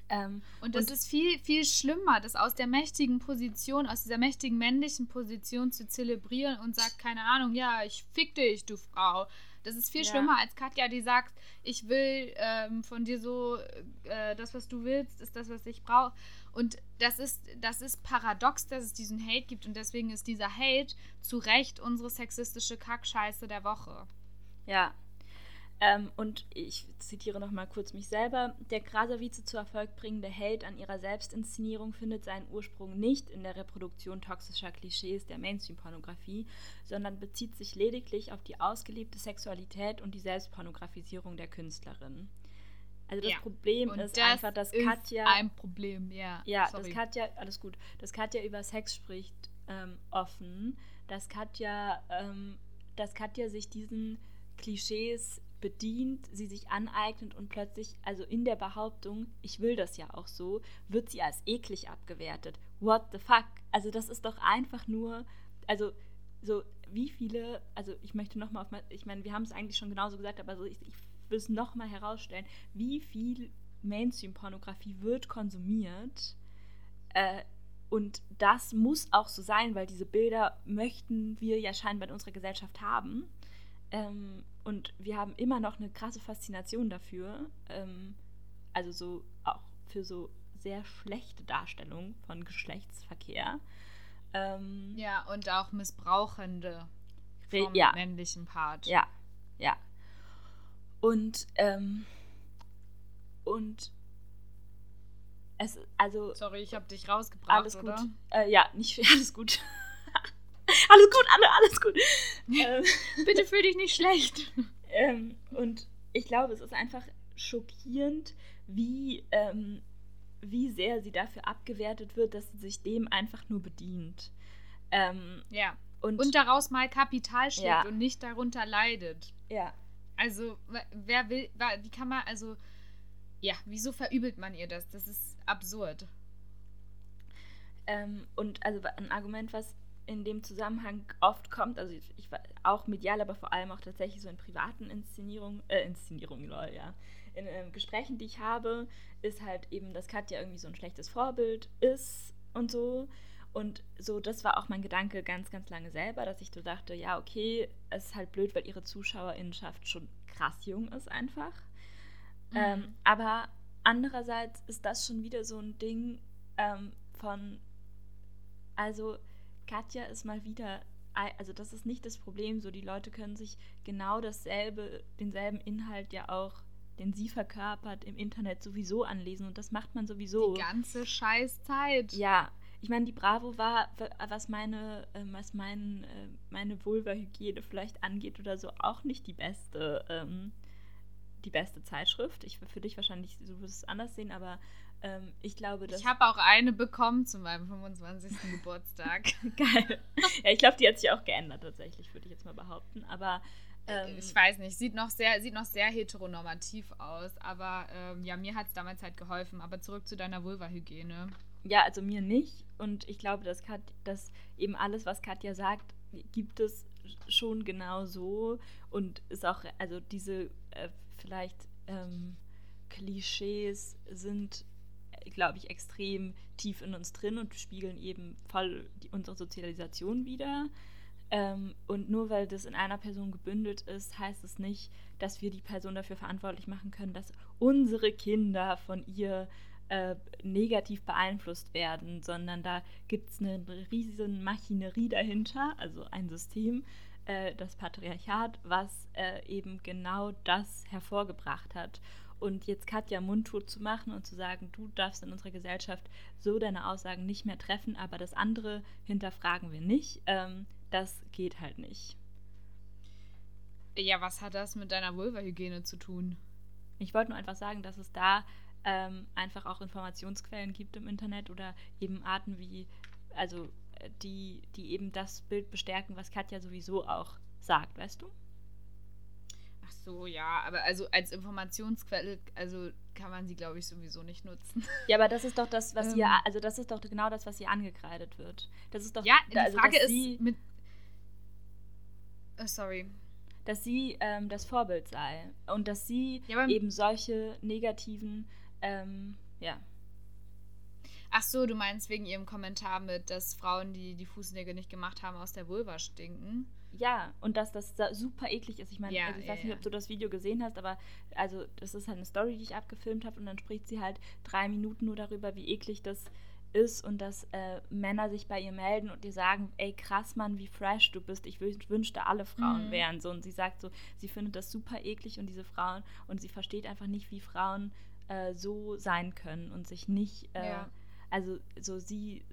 Ähm, Und das ist viel, viel schlimmer, das aus der mächtigen Position, aus dieser mächtigen männlichen Position zu zelebrieren und sagt, keine Ahnung, ja, ich fick dich, du Frau. Das ist viel Ja. schlimmer als Katja, die sagt, ich will ähm, von dir so, äh, das, was du willst, ist das, was ich brauche. Und das ist, das ist paradox, dass es diesen Hate gibt und deswegen ist dieser Hate zu Recht unsere sexistische Kackscheiße der Woche. Ja. Ähm, und ich zitiere nochmal kurz mich selber. Der Krasavice zu Erfolg bringende Held an ihrer Selbstinszenierung findet seinen Ursprung nicht in der Reproduktion toxischer Klischees der Mainstream-Pornografie, sondern bezieht sich lediglich auf die ausgelebte Sexualität und die Selbstpornografisierung der Künstlerin. Also das Ja. Problem Und ist das einfach, dass ist Katja. ein Problem, ja. Ja, Sorry. dass Katja, alles gut, dass Katja über Sex spricht ähm, offen, dass Katja, ähm, dass Katja sich diesen Klischees bedient, sie sich aneignet und plötzlich, also in der Behauptung, ich will das ja auch so, wird sie als eklig abgewertet. What the fuck? Also das ist doch einfach nur, also so wie viele, also ich möchte nochmal auf, ich meine, wir haben es eigentlich schon genauso gesagt, aber so ich, ich will es nochmal herausstellen, wie viel Mainstream-Pornografie wird konsumiert äh, und das muss auch so sein, weil diese Bilder möchten wir ja scheinbar in unserer Gesellschaft haben. Ähm, und wir haben immer noch eine krasse Faszination dafür. Ähm, also so auch für so sehr schlechte Darstellungen von Geschlechtsverkehr. Ähm, Ja, und auch Missbrauchende vom ja. männlichen Part. Ja, ja. Und, ähm, und es, also, Sorry, ich habe dich rausgebracht, alles gut. oder? Äh, ja, nicht, alles gut. alles gut, alles gut. ähm, Bitte fühl dich nicht schlecht. ähm, und ich glaube, es ist einfach schockierend, wie, ähm, wie sehr sie dafür abgewertet wird, dass sie sich dem einfach nur bedient. Ähm, Ja. und, Und daraus mal Kapital schlägt Ja. und nicht darunter leidet. ja, Also, wer will, wie kann man, also, ja, wieso verübelt man ihr das? Das ist absurd. Ähm, und also ein Argument, was in dem Zusammenhang oft kommt, also ich, ich war auch medial, aber vor allem auch tatsächlich so in privaten Inszenierungen, äh, Inszenierungen, lol, ja, in ähm, Gesprächen, die ich habe, ist halt eben, dass Katja irgendwie so ein schlechtes Vorbild ist und so. Und so, das war auch mein Gedanke ganz, ganz lange selber, dass ich so dachte, ja, okay, es ist halt blöd, weil ihre Zuschauerinnenschaft schon krass jung ist einfach. Mhm. Ähm, aber andererseits ist das schon wieder so ein Ding ähm, von, also Katja ist mal wieder, also das ist nicht das Problem, so die Leute können sich genau dasselbe, denselben Inhalt ja auch, den sie verkörpert, im Internet sowieso anlesen und das macht man sowieso. Die ganze Scheißzeit. Ja, ich meine, die Bravo war, was meine, ähm, was mein, äh, meine Vulva-Hygiene vielleicht angeht oder so, auch nicht die beste, ähm, die beste Zeitschrift. Ich für dich wahrscheinlich, du wirst es anders sehen, aber ähm, ich glaube, dass. Ich habe auch eine bekommen zu meinem 25. Geburtstag. Geil. Ja, ich glaube, die hat sich auch geändert tatsächlich, würde ich jetzt mal behaupten. Aber ähm, ich weiß nicht, sieht noch sehr, sieht noch sehr heteronormativ aus, aber ähm, ja, mir hat es damals halt geholfen. Aber zurück zu deiner Vulva-Hygiene. Ja, also mir nicht. Und ich glaube, dass, Kat, dass eben alles, was Katja sagt, gibt es schon genau so. Und ist auch, also diese äh, vielleicht ähm, Klischees sind, glaube ich, extrem tief in uns drin und spiegeln eben voll die, unsere Sozialisation wider. Ähm, und nur weil das in einer Person gebündelt ist, heißt es nicht, dass wir die Person dafür verantwortlich machen können, dass unsere Kinder von ihr äh, negativ beeinflusst werden, sondern da gibt es eine riesen Maschinerie dahinter, also ein System, äh, das Patriarchat, was äh, eben genau das hervorgebracht hat. Und jetzt Katja mundtot zu machen und zu sagen, du darfst in unserer Gesellschaft so deine Aussagen nicht mehr treffen, aber das andere hinterfragen wir nicht, ähm, das geht halt nicht. Ja, was hat das mit deiner Vulva-Hygiene zu tun? Ich wollte nur einfach sagen, dass es da ähm, einfach auch Informationsquellen gibt im Internet oder eben Arten wie, also äh, die, die eben das Bild bestärken, was Katja sowieso auch sagt, weißt du? Ach so, ja, aber also als Informationsquelle, also kann man sie, glaube ich, sowieso nicht nutzen. Ja, aber das ist doch das, was ähm, ihr, also das ist doch genau das, was ihr angekreidet wird. Das ist doch. Ja, die also, Frage ist sie, mit. Oh, sorry. Dass sie ähm, das Vorbild sei und dass sie ja, eben solche negativen, ähm, ja. Ach so, du meinst wegen ihrem Kommentar mit, dass Frauen, die die Fußnägel nicht gemacht haben, aus der Vulva stinken? Ja, und dass das super eklig ist. Ich meine, ja, also ich ja, weiß nicht, ob du das Video gesehen hast, aber also das ist halt eine Story, die ich abgefilmt habe und dann spricht sie halt drei Minuten nur darüber, wie eklig das ist und dass äh, Männer sich bei ihr melden und ihr sagen, ey krass Mann, wie fresh du bist, ich wünschte alle Frauen mhm. wären so und sie sagt so, sie findet das super eklig und diese Frauen und sie versteht einfach nicht, wie Frauen äh, so sein können und sich nicht, äh, ja. also so sie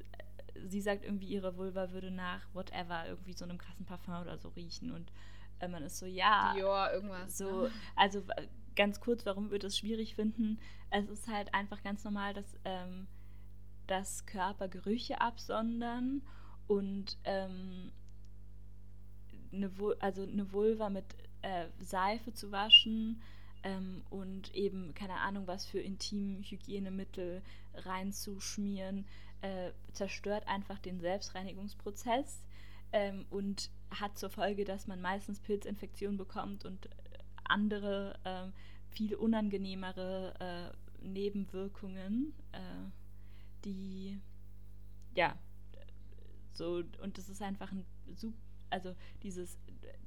sie sagt irgendwie, ihre Vulva würde nach whatever, irgendwie so einem krassen Parfum oder so riechen. Und äh, man ist so, ja. Dior, irgendwas. So, ne? also ganz kurz, warum wir das schwierig finden. Es ist halt einfach ganz normal, dass, ähm, dass Körper Gerüche absondern und ähm, eine, also eine Vulva mit äh, Seife zu waschen ähm, und eben, keine Ahnung, was für Intimhygienemittel reinzuschmieren, äh, zerstört einfach den Selbstreinigungsprozess ähm, und hat zur Folge, dass man meistens Pilzinfektionen bekommt und andere, äh, viel unangenehmere äh, Nebenwirkungen, äh, die, ja, so, und das ist einfach ein super, also dieses,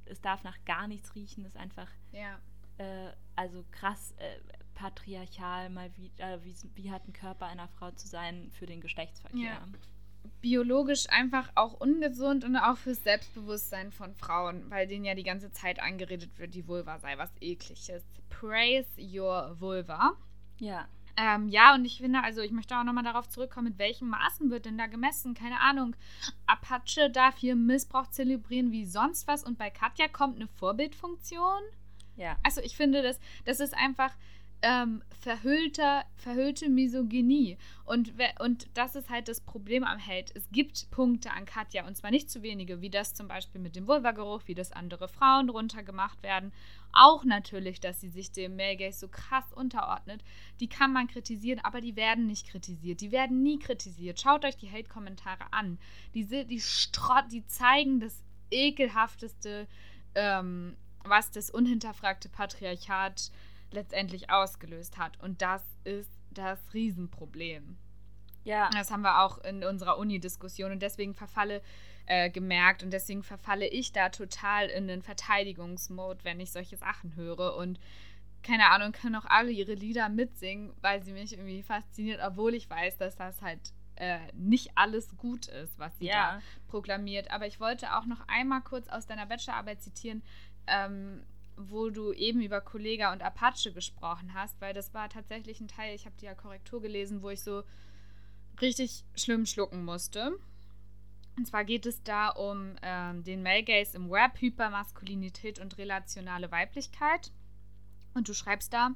es darf nach gar nichts riechen, ist einfach, ja. Äh, also krass äh, patriarchal, mal wie, äh, wie, wie hat ein Körper einer Frau zu sein für den Geschlechtsverkehr. Ja. Biologisch einfach auch ungesund und auch fürs Selbstbewusstsein von Frauen, weil denen ja die ganze Zeit angeredet wird, die Vulva sei was ekliges. Praise your Vulva. Ja. Ähm, ja, und ich finde, also ich möchte auch nochmal darauf zurückkommen, mit welchen Maßen wird denn da gemessen? Keine Ahnung. Apache darf hier Missbrauch zelebrieren wie sonst was und bei Katja kommt eine Vorbildfunktion. Ja. Also ich finde, das, das ist einfach, ähm, verhüllter, verhüllte Misogynie. Und, und das ist halt das Problem am Hate. Es gibt Punkte an Katja, und zwar nicht zu wenige, wie das zum Beispiel mit dem Vulvageruch, wie das andere Frauen runtergemacht werden. Auch natürlich, dass sie sich dem Male Gaze so krass unterordnet. Die kann man kritisieren, aber die werden nicht kritisiert. Die werden nie kritisiert. Schaut euch die Hate-Kommentare an. Diese, die, die zeigen das ekelhafteste, ähm, was das unhinterfragte Patriarchat letztendlich ausgelöst hat. Und das ist das Riesenproblem. Ja. Das haben wir auch in unserer Uni-Diskussion und deswegen verfalle äh, gemerkt und deswegen verfalle ich da total in den Verteidigungsmode, wenn ich solche Sachen höre und keine Ahnung, können auch alle ihre Lieder mitsingen, weil sie mich irgendwie fasziniert, obwohl ich weiß, dass das halt äh, nicht alles gut ist, was sie ja. da proklamiert. Aber ich wollte auch noch einmal kurz aus deiner Bachelorarbeit zitieren, ähm, wo du eben über Kollega und Apache gesprochen hast, weil das war tatsächlich ein Teil, ich habe die ja Korrektur gelesen, wo ich so richtig schlimm schlucken musste. Und zwar geht es da um ähm, den Male Gaze im Web, Hypermaskulinität und relationale Weiblichkeit. Und du schreibst da,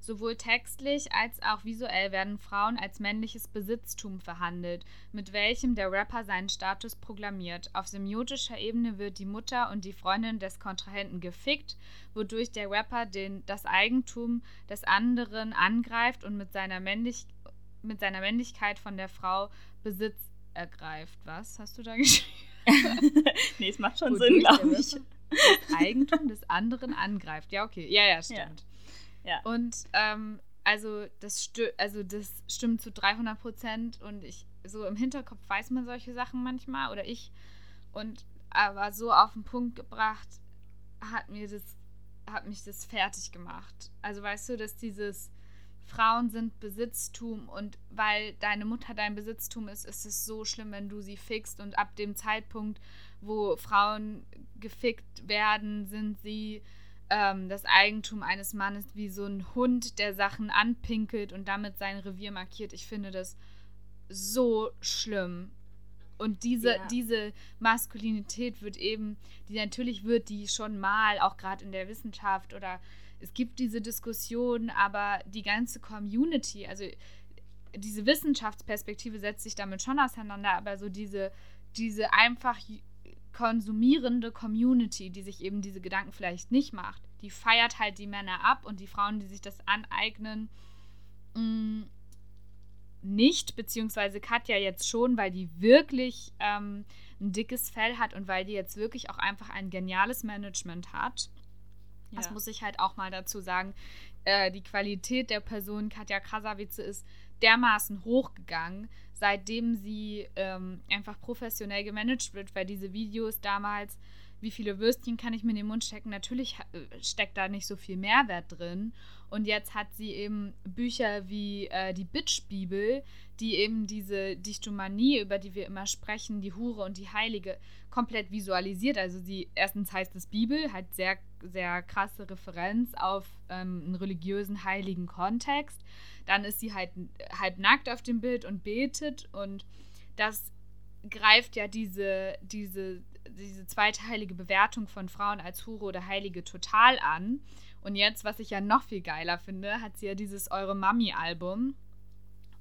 Sowohl textlich als auch visuell werden Frauen als männliches Besitztum verhandelt, mit welchem der Rapper seinen Status proklamiert. Auf semiotischer Ebene wird die Mutter und die Freundin des Kontrahenten gefickt, wodurch der Rapper den, das Eigentum des anderen angreift und mit seiner, Männlich mit seiner Männlichkeit von der Frau Besitz ergreift. Was hast du da geschrieben? nee, es macht schon Sinn, glaube ich. Das Eigentum des anderen angreift. Ja, okay. Ja, ja, stimmt. Ja. Und ähm, also, das also das stimmt zu 300 Prozent und ich so im Hinterkopf weiß man solche Sachen manchmal oder ich und aber so auf den Punkt gebracht, hat mir das, hat mich das fertig gemacht. Also weißt du, dass dieses Frauen sind Besitztum und weil deine Mutter dein Besitztum ist, ist es so schlimm, wenn du sie fickst und ab dem Zeitpunkt, wo Frauen gefickt werden, sind sie ähm, das Eigentum eines Mannes wie so ein Hund, der Sachen anpinkelt und damit sein Revier markiert. Ich finde das so schlimm. Und diese, ja. diese Maskulinität wird eben, die natürlich wird die schon mal, auch gerade in der Wissenschaft oder es gibt diese Diskussion, aber die ganze Community, also diese Wissenschaftsperspektive setzt sich damit schon auseinander, aber so diese, diese einfach konsumierende Community, die sich eben diese Gedanken vielleicht nicht macht, die feiert halt die Männer ab und die Frauen, die sich das aneignen, mh, mm, nicht, beziehungsweise Katja jetzt schon, weil die wirklich ähm, ein dickes Fell hat und weil die jetzt wirklich auch einfach ein geniales Management hat. Ja. Das muss ich halt auch mal dazu sagen. Äh, die Qualität der Person Katja Krasavice ist dermaßen hochgegangen, seitdem sie ähm, einfach professionell gemanagt wird, weil diese Videos damals wie viele Würstchen kann ich mir in den Mund stecken? Natürlich äh, steckt da nicht so viel Mehrwert drin. Und jetzt hat sie eben Bücher wie äh, die Bitch-Bibel, die eben diese Dichtomanie, über die wir immer sprechen, die Hure und die Heilige, komplett visualisiert. Also sie, erstens heißt es Bibel, hat sehr, sehr krasse Referenz auf ähm, einen religiösen, heiligen Kontext. Dann ist sie halt halb nackt auf dem Bild und betet und das greift ja diese, diese diese zweiteilige Bewertung von Frauen als Hure oder Heilige total an. Und jetzt, was ich ja noch viel geiler finde, hat sie ja dieses Eure Mami-Album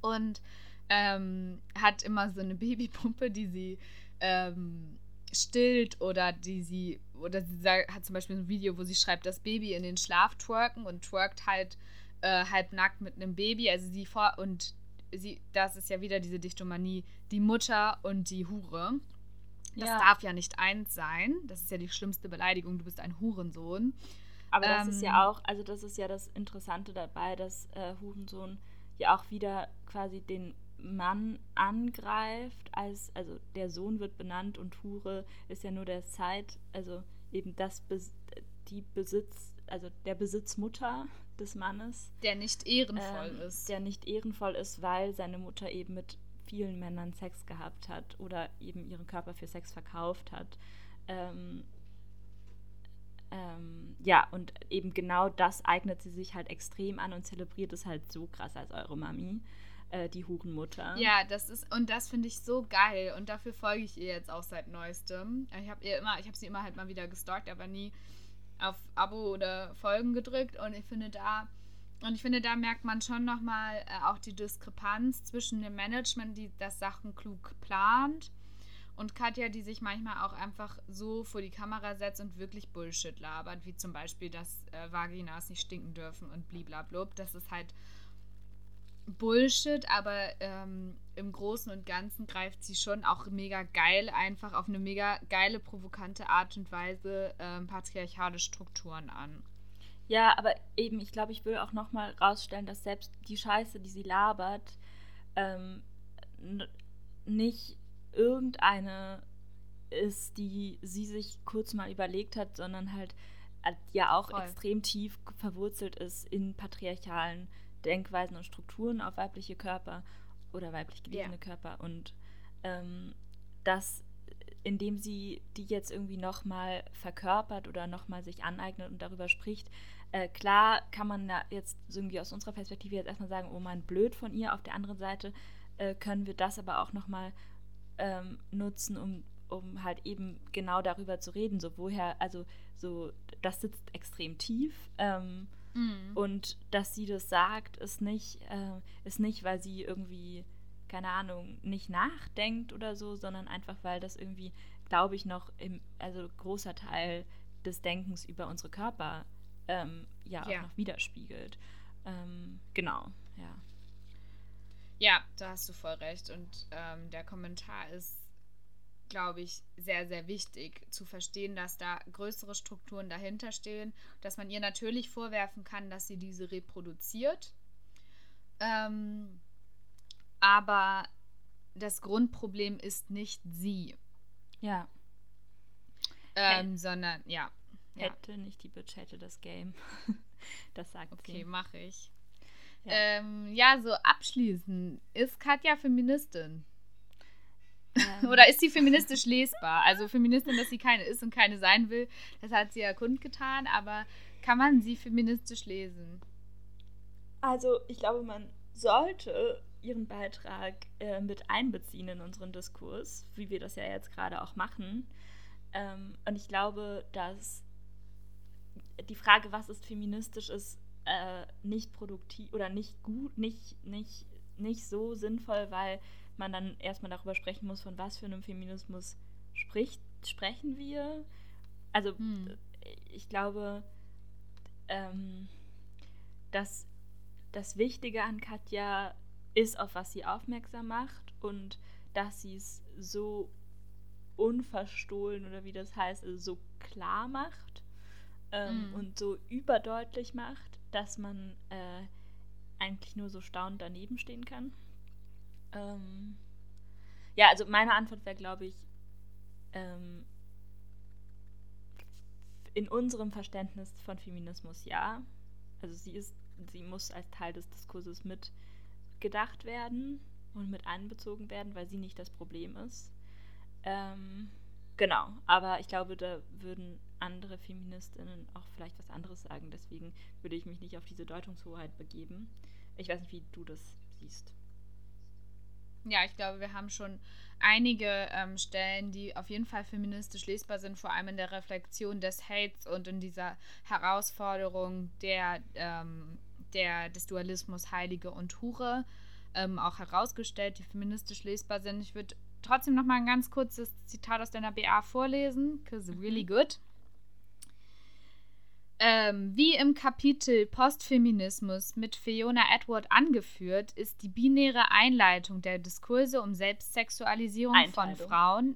und ähm, hat immer so eine Babypumpe, die sie ähm, stillt oder die sie, oder sie hat zum Beispiel ein Video, wo sie schreibt, das Baby in den Schlaf twerken und twerkt halt äh, halb nackt mit einem Baby. Also sie vor und sie, das ist ja wieder diese Dichtomanie, die Mutter und die Hure. Das ja. darf ja nicht eins sein. Das ist ja die schlimmste Beleidigung. Du bist ein Hurensohn. Aber das ähm, ist ja ähm, auch, also das ist ja das Interessante dabei, dass äh, Hurensohn ja auch wieder quasi den Mann angreift, als, also der Sohn wird benannt und Hure ist ja nur der Zeit, also eben das, die Besitz, also der Besitzmutter des Mannes. Der nicht ehrenvoll ähm, ist. Der nicht ehrenvoll ist, weil seine Mutter eben mit vielen Männern Sex gehabt hat oder eben ihren Körper für Sex verkauft hat. Ähm, ähm, ja, und eben genau das eignet sie sich halt extrem an und zelebriert es halt so krass als eure Mami, äh, die Hurenmutter. Ja, das ist, und das finde ich so geil und dafür folge ich ihr jetzt auch seit neuestem. Ich habe ihr immer, ich habe sie immer halt mal wieder gestalkt, aber nie auf Abo oder Folgen gedrückt und ich finde da und ich finde, da merkt man schon nochmal äh, auch die Diskrepanz zwischen dem Management, die das Sachen klug plant, und Katja, die sich manchmal auch einfach so vor die Kamera setzt und wirklich Bullshit labert, wie zum Beispiel, dass äh, Vaginas nicht stinken dürfen und bliblablub. Das ist halt Bullshit, aber ähm, im Großen und Ganzen greift sie schon auch mega geil, einfach auf eine mega geile, provokante Art und Weise ähm, patriarchale Strukturen an. Ja, aber eben, ich glaube, ich will auch nochmal rausstellen, dass selbst die Scheiße, die sie labert, ähm, nicht irgendeine ist, die sie sich kurz mal überlegt hat, sondern halt äh, ja auch Voll. extrem tief verwurzelt ist in patriarchalen Denkweisen und Strukturen auf weibliche Körper oder weiblich gelesene yeah. Körper. Und ähm, das indem sie die jetzt irgendwie nochmal verkörpert oder nochmal sich aneignet und darüber spricht. Äh, klar kann man da jetzt irgendwie aus unserer Perspektive jetzt erstmal sagen, oh mein, blöd von ihr. Auf der anderen Seite äh, können wir das aber auch nochmal ähm, nutzen, um, um halt eben genau darüber zu reden. So woher, also so, das sitzt extrem tief. Ähm, mhm. Und dass sie das sagt, ist nicht, äh, ist nicht, weil sie irgendwie keine Ahnung, nicht nachdenkt oder so, sondern einfach, weil das irgendwie, glaube ich, noch im, also großer Teil des Denkens über unsere Körper ähm, ja, ja, auch noch widerspiegelt. Ähm, genau, ja. Ja, da hast du voll recht. Und ähm, der Kommentar ist, glaube ich, sehr, sehr wichtig zu verstehen, dass da größere Strukturen dahinter stehen, dass man ihr natürlich vorwerfen kann, dass sie diese reproduziert. Ähm, aber das Grundproblem ist nicht sie. Ja. Ähm, sondern, ja. Hätte nicht die Bitch, hätte das Game. das sagt Okay, sie. mache ich. Ja. Ähm, ja, so abschließend. Ist Katja Feministin? Ähm, Oder ist sie feministisch lesbar? Also Feministin, dass sie keine ist und keine sein will, das hat sie ja kundgetan, aber kann man sie feministisch lesen? Also, ich glaube, man sollte ihren Beitrag äh, mit einbeziehen in unseren Diskurs, wie wir das ja jetzt gerade auch machen. Ähm, und ich glaube, dass die Frage, was ist feministisch, ist äh, nicht produktiv oder nicht gut, nicht, nicht, nicht so sinnvoll, weil man dann erstmal darüber sprechen muss, von was für einem Feminismus spricht, sprechen wir. Also, Hm. ich glaube, ähm, dass das Wichtige an Katja ist, auf was sie aufmerksam macht und dass sie es so unverstohlen oder wie das heißt, also so klar macht ähm, Mm. und so überdeutlich macht, dass man äh, eigentlich nur so staunend daneben stehen kann. Ähm, ja, also meine Antwort wäre, glaube ich, ähm, in unserem Verständnis von Feminismus ja. Also sie ist, sie muss als Teil des Diskurses mitgedacht werden und mit einbezogen werden, weil sie nicht das Problem ist. Ähm, genau, aber ich glaube, da würden andere Feministinnen auch vielleicht was anderes sagen. Deswegen würde ich mich nicht auf diese Deutungshoheit begeben. Ich weiß nicht, wie du das siehst. Ja, ich glaube, wir haben schon einige ähm, Stellen, die auf jeden Fall feministisch lesbar sind, vor allem in der Reflexion des Hates und in dieser Herausforderung der, ähm, der, des Dualismus Heilige und Hure ähm, auch herausgestellt, die feministisch lesbar sind. Ich würde trotzdem noch mal ein ganz kurzes Zitat aus deiner BA vorlesen, because really good. Ähm, wie im Kapitel Postfeminismus mit Fiona Edward angeführt, ist die binäre Einleitung der Diskurse um Selbstsexualisierung von. Frauen.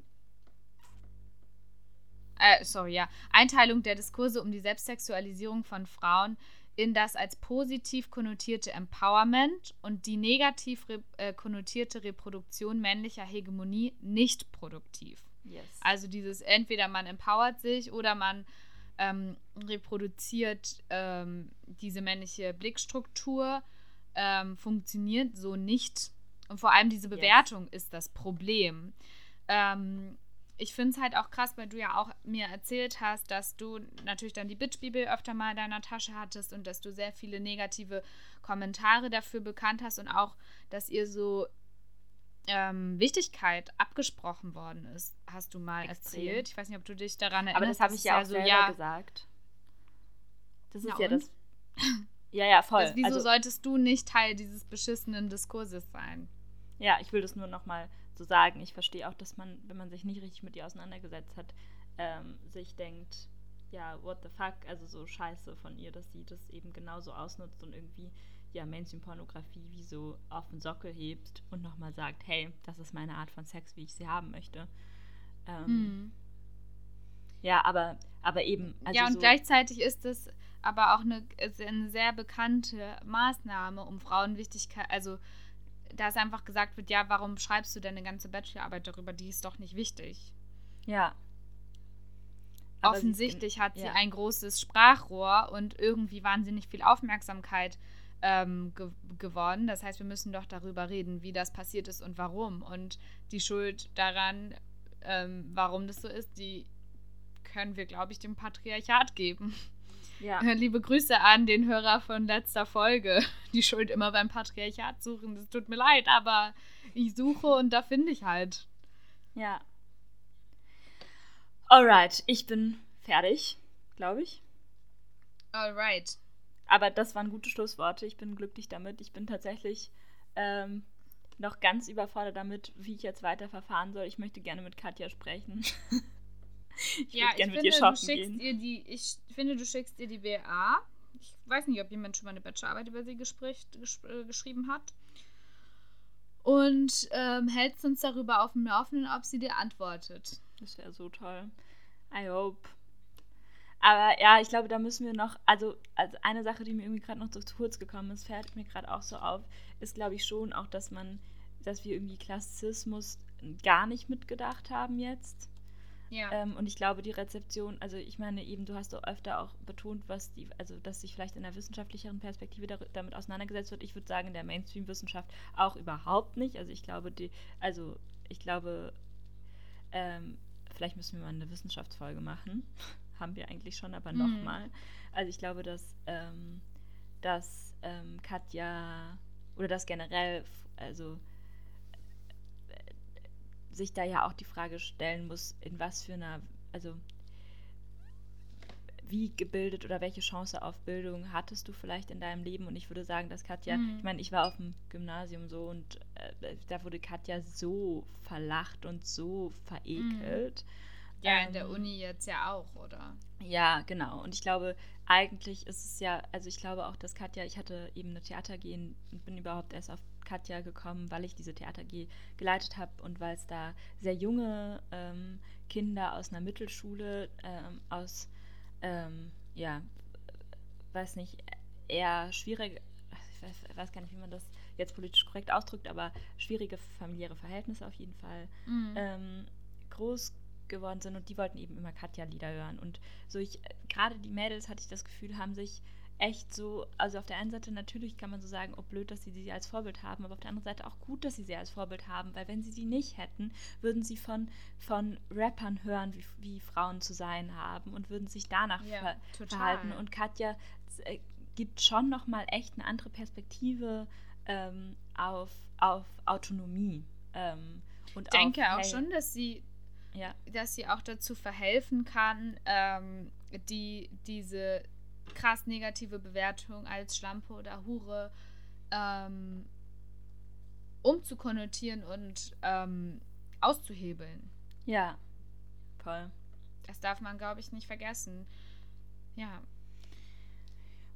Äh, sorry, ja. Einteilung der Diskurse um die Selbstsexualisierung von Frauen in das als positiv konnotierte Empowerment und die negativ re äh, konnotierte Reproduktion männlicher Hegemonie nicht produktiv. Yes. Also dieses entweder man empowert sich oder man ähm, reproduziert ähm, diese männliche Blickstruktur, ähm, funktioniert so nicht. Und vor allem diese Yes. Bewertung ist das Problem. Ähm, ich finde es halt auch krass, weil du ja auch mir erzählt hast, dass du natürlich dann die Bitch-Bibel öfter mal in deiner Tasche hattest und dass du sehr viele negative Kommentare dafür bekannt hast und auch, dass ihr so ähm, Wichtigkeit abgesprochen worden ist, hast du mal Extrem. erzählt. Ich weiß nicht, ob du dich daran erinnerst. Aber das habe ich ja auch so, selber ja, gesagt. Das ist ja und? das. Ja, ja, voll. Das, wieso also, solltest du nicht Teil dieses beschissenen Diskurses sein? ja, ich will das nur nochmal so sagen. Ich verstehe auch, dass man, wenn man sich nicht richtig mit ihr auseinandergesetzt hat, ähm, sich denkt, ja, what the fuck, also so scheiße von ihr, dass sie das eben genauso ausnutzt und irgendwie ja Mainstream-Pornografie wie so auf den Sockel hebt und nochmal sagt, hey, das ist meine Art von Sex, wie ich sie haben möchte. Ähm, Mhm. Ja, aber, aber eben. Also ja, und so, gleichzeitig ist es aber auch eine, eine sehr bekannte Maßnahme, um Frauenwichtigkeit, also dass einfach gesagt wird, ja, warum schreibst du deine ganze Bachelorarbeit darüber, die ist doch nicht wichtig. Ja. Aber sie Offensichtlich hat sie ja. ein großes Sprachrohr und irgendwie wahnsinnig viel Aufmerksamkeit ähm, ge gewonnen. Das heißt, wir müssen doch darüber reden, wie das passiert ist und warum. Und die Schuld daran, ähm, warum das so ist, die können wir, glaube ich, dem Patriarchat geben. Ja. Liebe Grüße an den Hörer von letzter Folge. Die Schuld immer beim Patriarchat suchen. Das tut mir leid, aber ich suche und da finde ich halt. Ja. Alright, ich bin fertig, glaube ich. Alright. Aber das waren gute Schlussworte. Ich bin glücklich damit. Ich bin tatsächlich ähm, noch ganz überfordert damit, wie ich jetzt weiter verfahren soll. Ich möchte gerne mit Katja sprechen. ich ja, gerne mit ihr du shoppen schickst gehen. ihr die, ich finde, du schickst ihr die WA. Ich weiß nicht, ob jemand schon mal eine Bachelorarbeit über sie gespricht, gesch äh, geschrieben hat. Und ähm, hältst uns darüber auf dem Laufenden, ob sie dir antwortet. Das wäre so toll. I hope. Aber ja, ich glaube, da müssen wir noch, also, also eine Sache, die mir irgendwie gerade noch zu kurz gekommen ist, fällt mir gerade auch so auf, ist, glaube ich, schon auch, dass man, dass wir irgendwie Klassizismus gar nicht mitgedacht haben jetzt. Ja. Ähm, und ich glaube, die Rezeption, also ich meine eben, du hast öfter auch betont, was die, also dass sich vielleicht in der wissenschaftlicheren Perspektive damit auseinandergesetzt wird. Ich würde sagen, in der Mainstream-Wissenschaft auch überhaupt nicht. Also ich glaube, die, also ich glaube, ähm, vielleicht müssen wir mal eine Wissenschaftsfolge machen. Haben wir eigentlich schon, aber mhm. nochmal. Also ich glaube, dass, ähm, dass ähm, Katja oder dass generell, also sich da ja auch die Frage stellen muss, in was für einer, also wie gebildet oder welche Chance auf Bildung hattest du vielleicht in deinem Leben? Und ich würde sagen, dass Katja, mhm. ich meine, ich war auf dem Gymnasium so und äh, da wurde Katja so verlacht und so verekelt. Mhm. Ja, ähm, in der Uni jetzt ja auch, oder? Ja, genau. Und ich glaube, eigentlich ist es ja, also ich glaube auch, dass Katja, ich hatte eben eine Theater gehen und bin überhaupt erst auf Katja gekommen, weil ich diese Theater G geleitet habe und weil es da sehr junge ähm, Kinder aus einer Mittelschule, ähm, aus, ähm, ja, weiß nicht, eher schwierig, ich weiß, weiß, gar nicht, wie man das jetzt politisch korrekt ausdrückt, aber schwierige familiäre Verhältnisse auf jeden Fall, mhm. Ähm, groß geworden sind und die wollten eben immer Katja-Lieder hören. Und so ich, gerade die Mädels, hatte ich das Gefühl, haben sich echt so, also auf der einen Seite natürlich kann man so sagen, oh blöd, dass sie sie als Vorbild haben, aber auf der anderen Seite auch gut, dass sie sie als Vorbild haben, weil wenn sie sie nicht hätten, würden sie von, von Rappern hören, wie, wie Frauen zu sein haben und würden sich danach ja, ver verhalten. Und Katja äh, gibt schon nochmal echt eine andere Perspektive ähm, auf, auf Autonomie. Ähm, und ich denke auf, auch hey, schon, dass sie, ja. dass sie auch dazu verhelfen kann, ähm, die, diese krass negative Bewertung als Schlampe oder Hure ähm, umzukonnotieren und ähm, auszuhebeln. Ja, voll. Das darf man, glaube ich, nicht vergessen. Ja.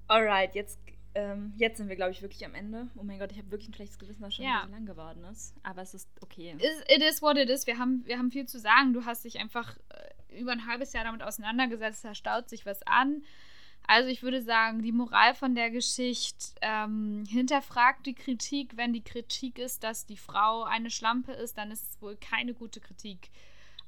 Alright, jetzt, ähm, jetzt sind wir, glaube ich, wirklich am Ende. Oh mein Gott, ich habe wirklich ein schlechtes Gewissen, dass schon ja. so lang geworden ist. Aber es ist okay. It is what it is. Wir haben, wir haben viel zu sagen. Du hast dich einfach äh, über ein halbes Jahr damit auseinandergesetzt. Da staut sich was an. Also ich würde sagen, die Moral von der Geschichte ähm, hinterfragt die Kritik. Wenn die Kritik ist, dass die Frau eine Schlampe ist, dann ist es wohl keine gute Kritik.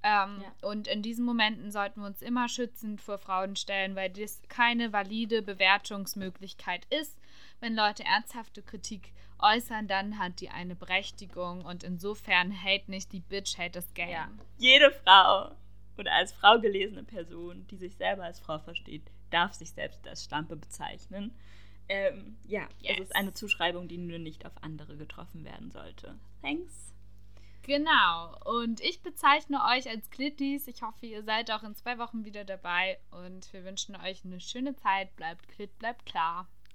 Ähm, ja. Und in diesen Momenten sollten wir uns immer schützend vor Frauen stellen, weil das keine valide Bewertungsmöglichkeit ist. Wenn Leute ernsthafte Kritik äußern, dann hat die eine Berechtigung und insofern hate nicht die Bitch, hate das Game. Ja. Jede Frau oder als Frau gelesene Person, die sich selber als Frau versteht, darf sich selbst als Schlampe bezeichnen. Ähm, ja, yes. es ist eine Zuschreibung, die nur nicht auf andere getroffen werden sollte. Thanks. Genau. Und ich bezeichne euch als Klittis. Ich hoffe, ihr seid auch in zwei Wochen wieder dabei. Und wir wünschen euch eine schöne Zeit. Bleibt klit, bleibt klar.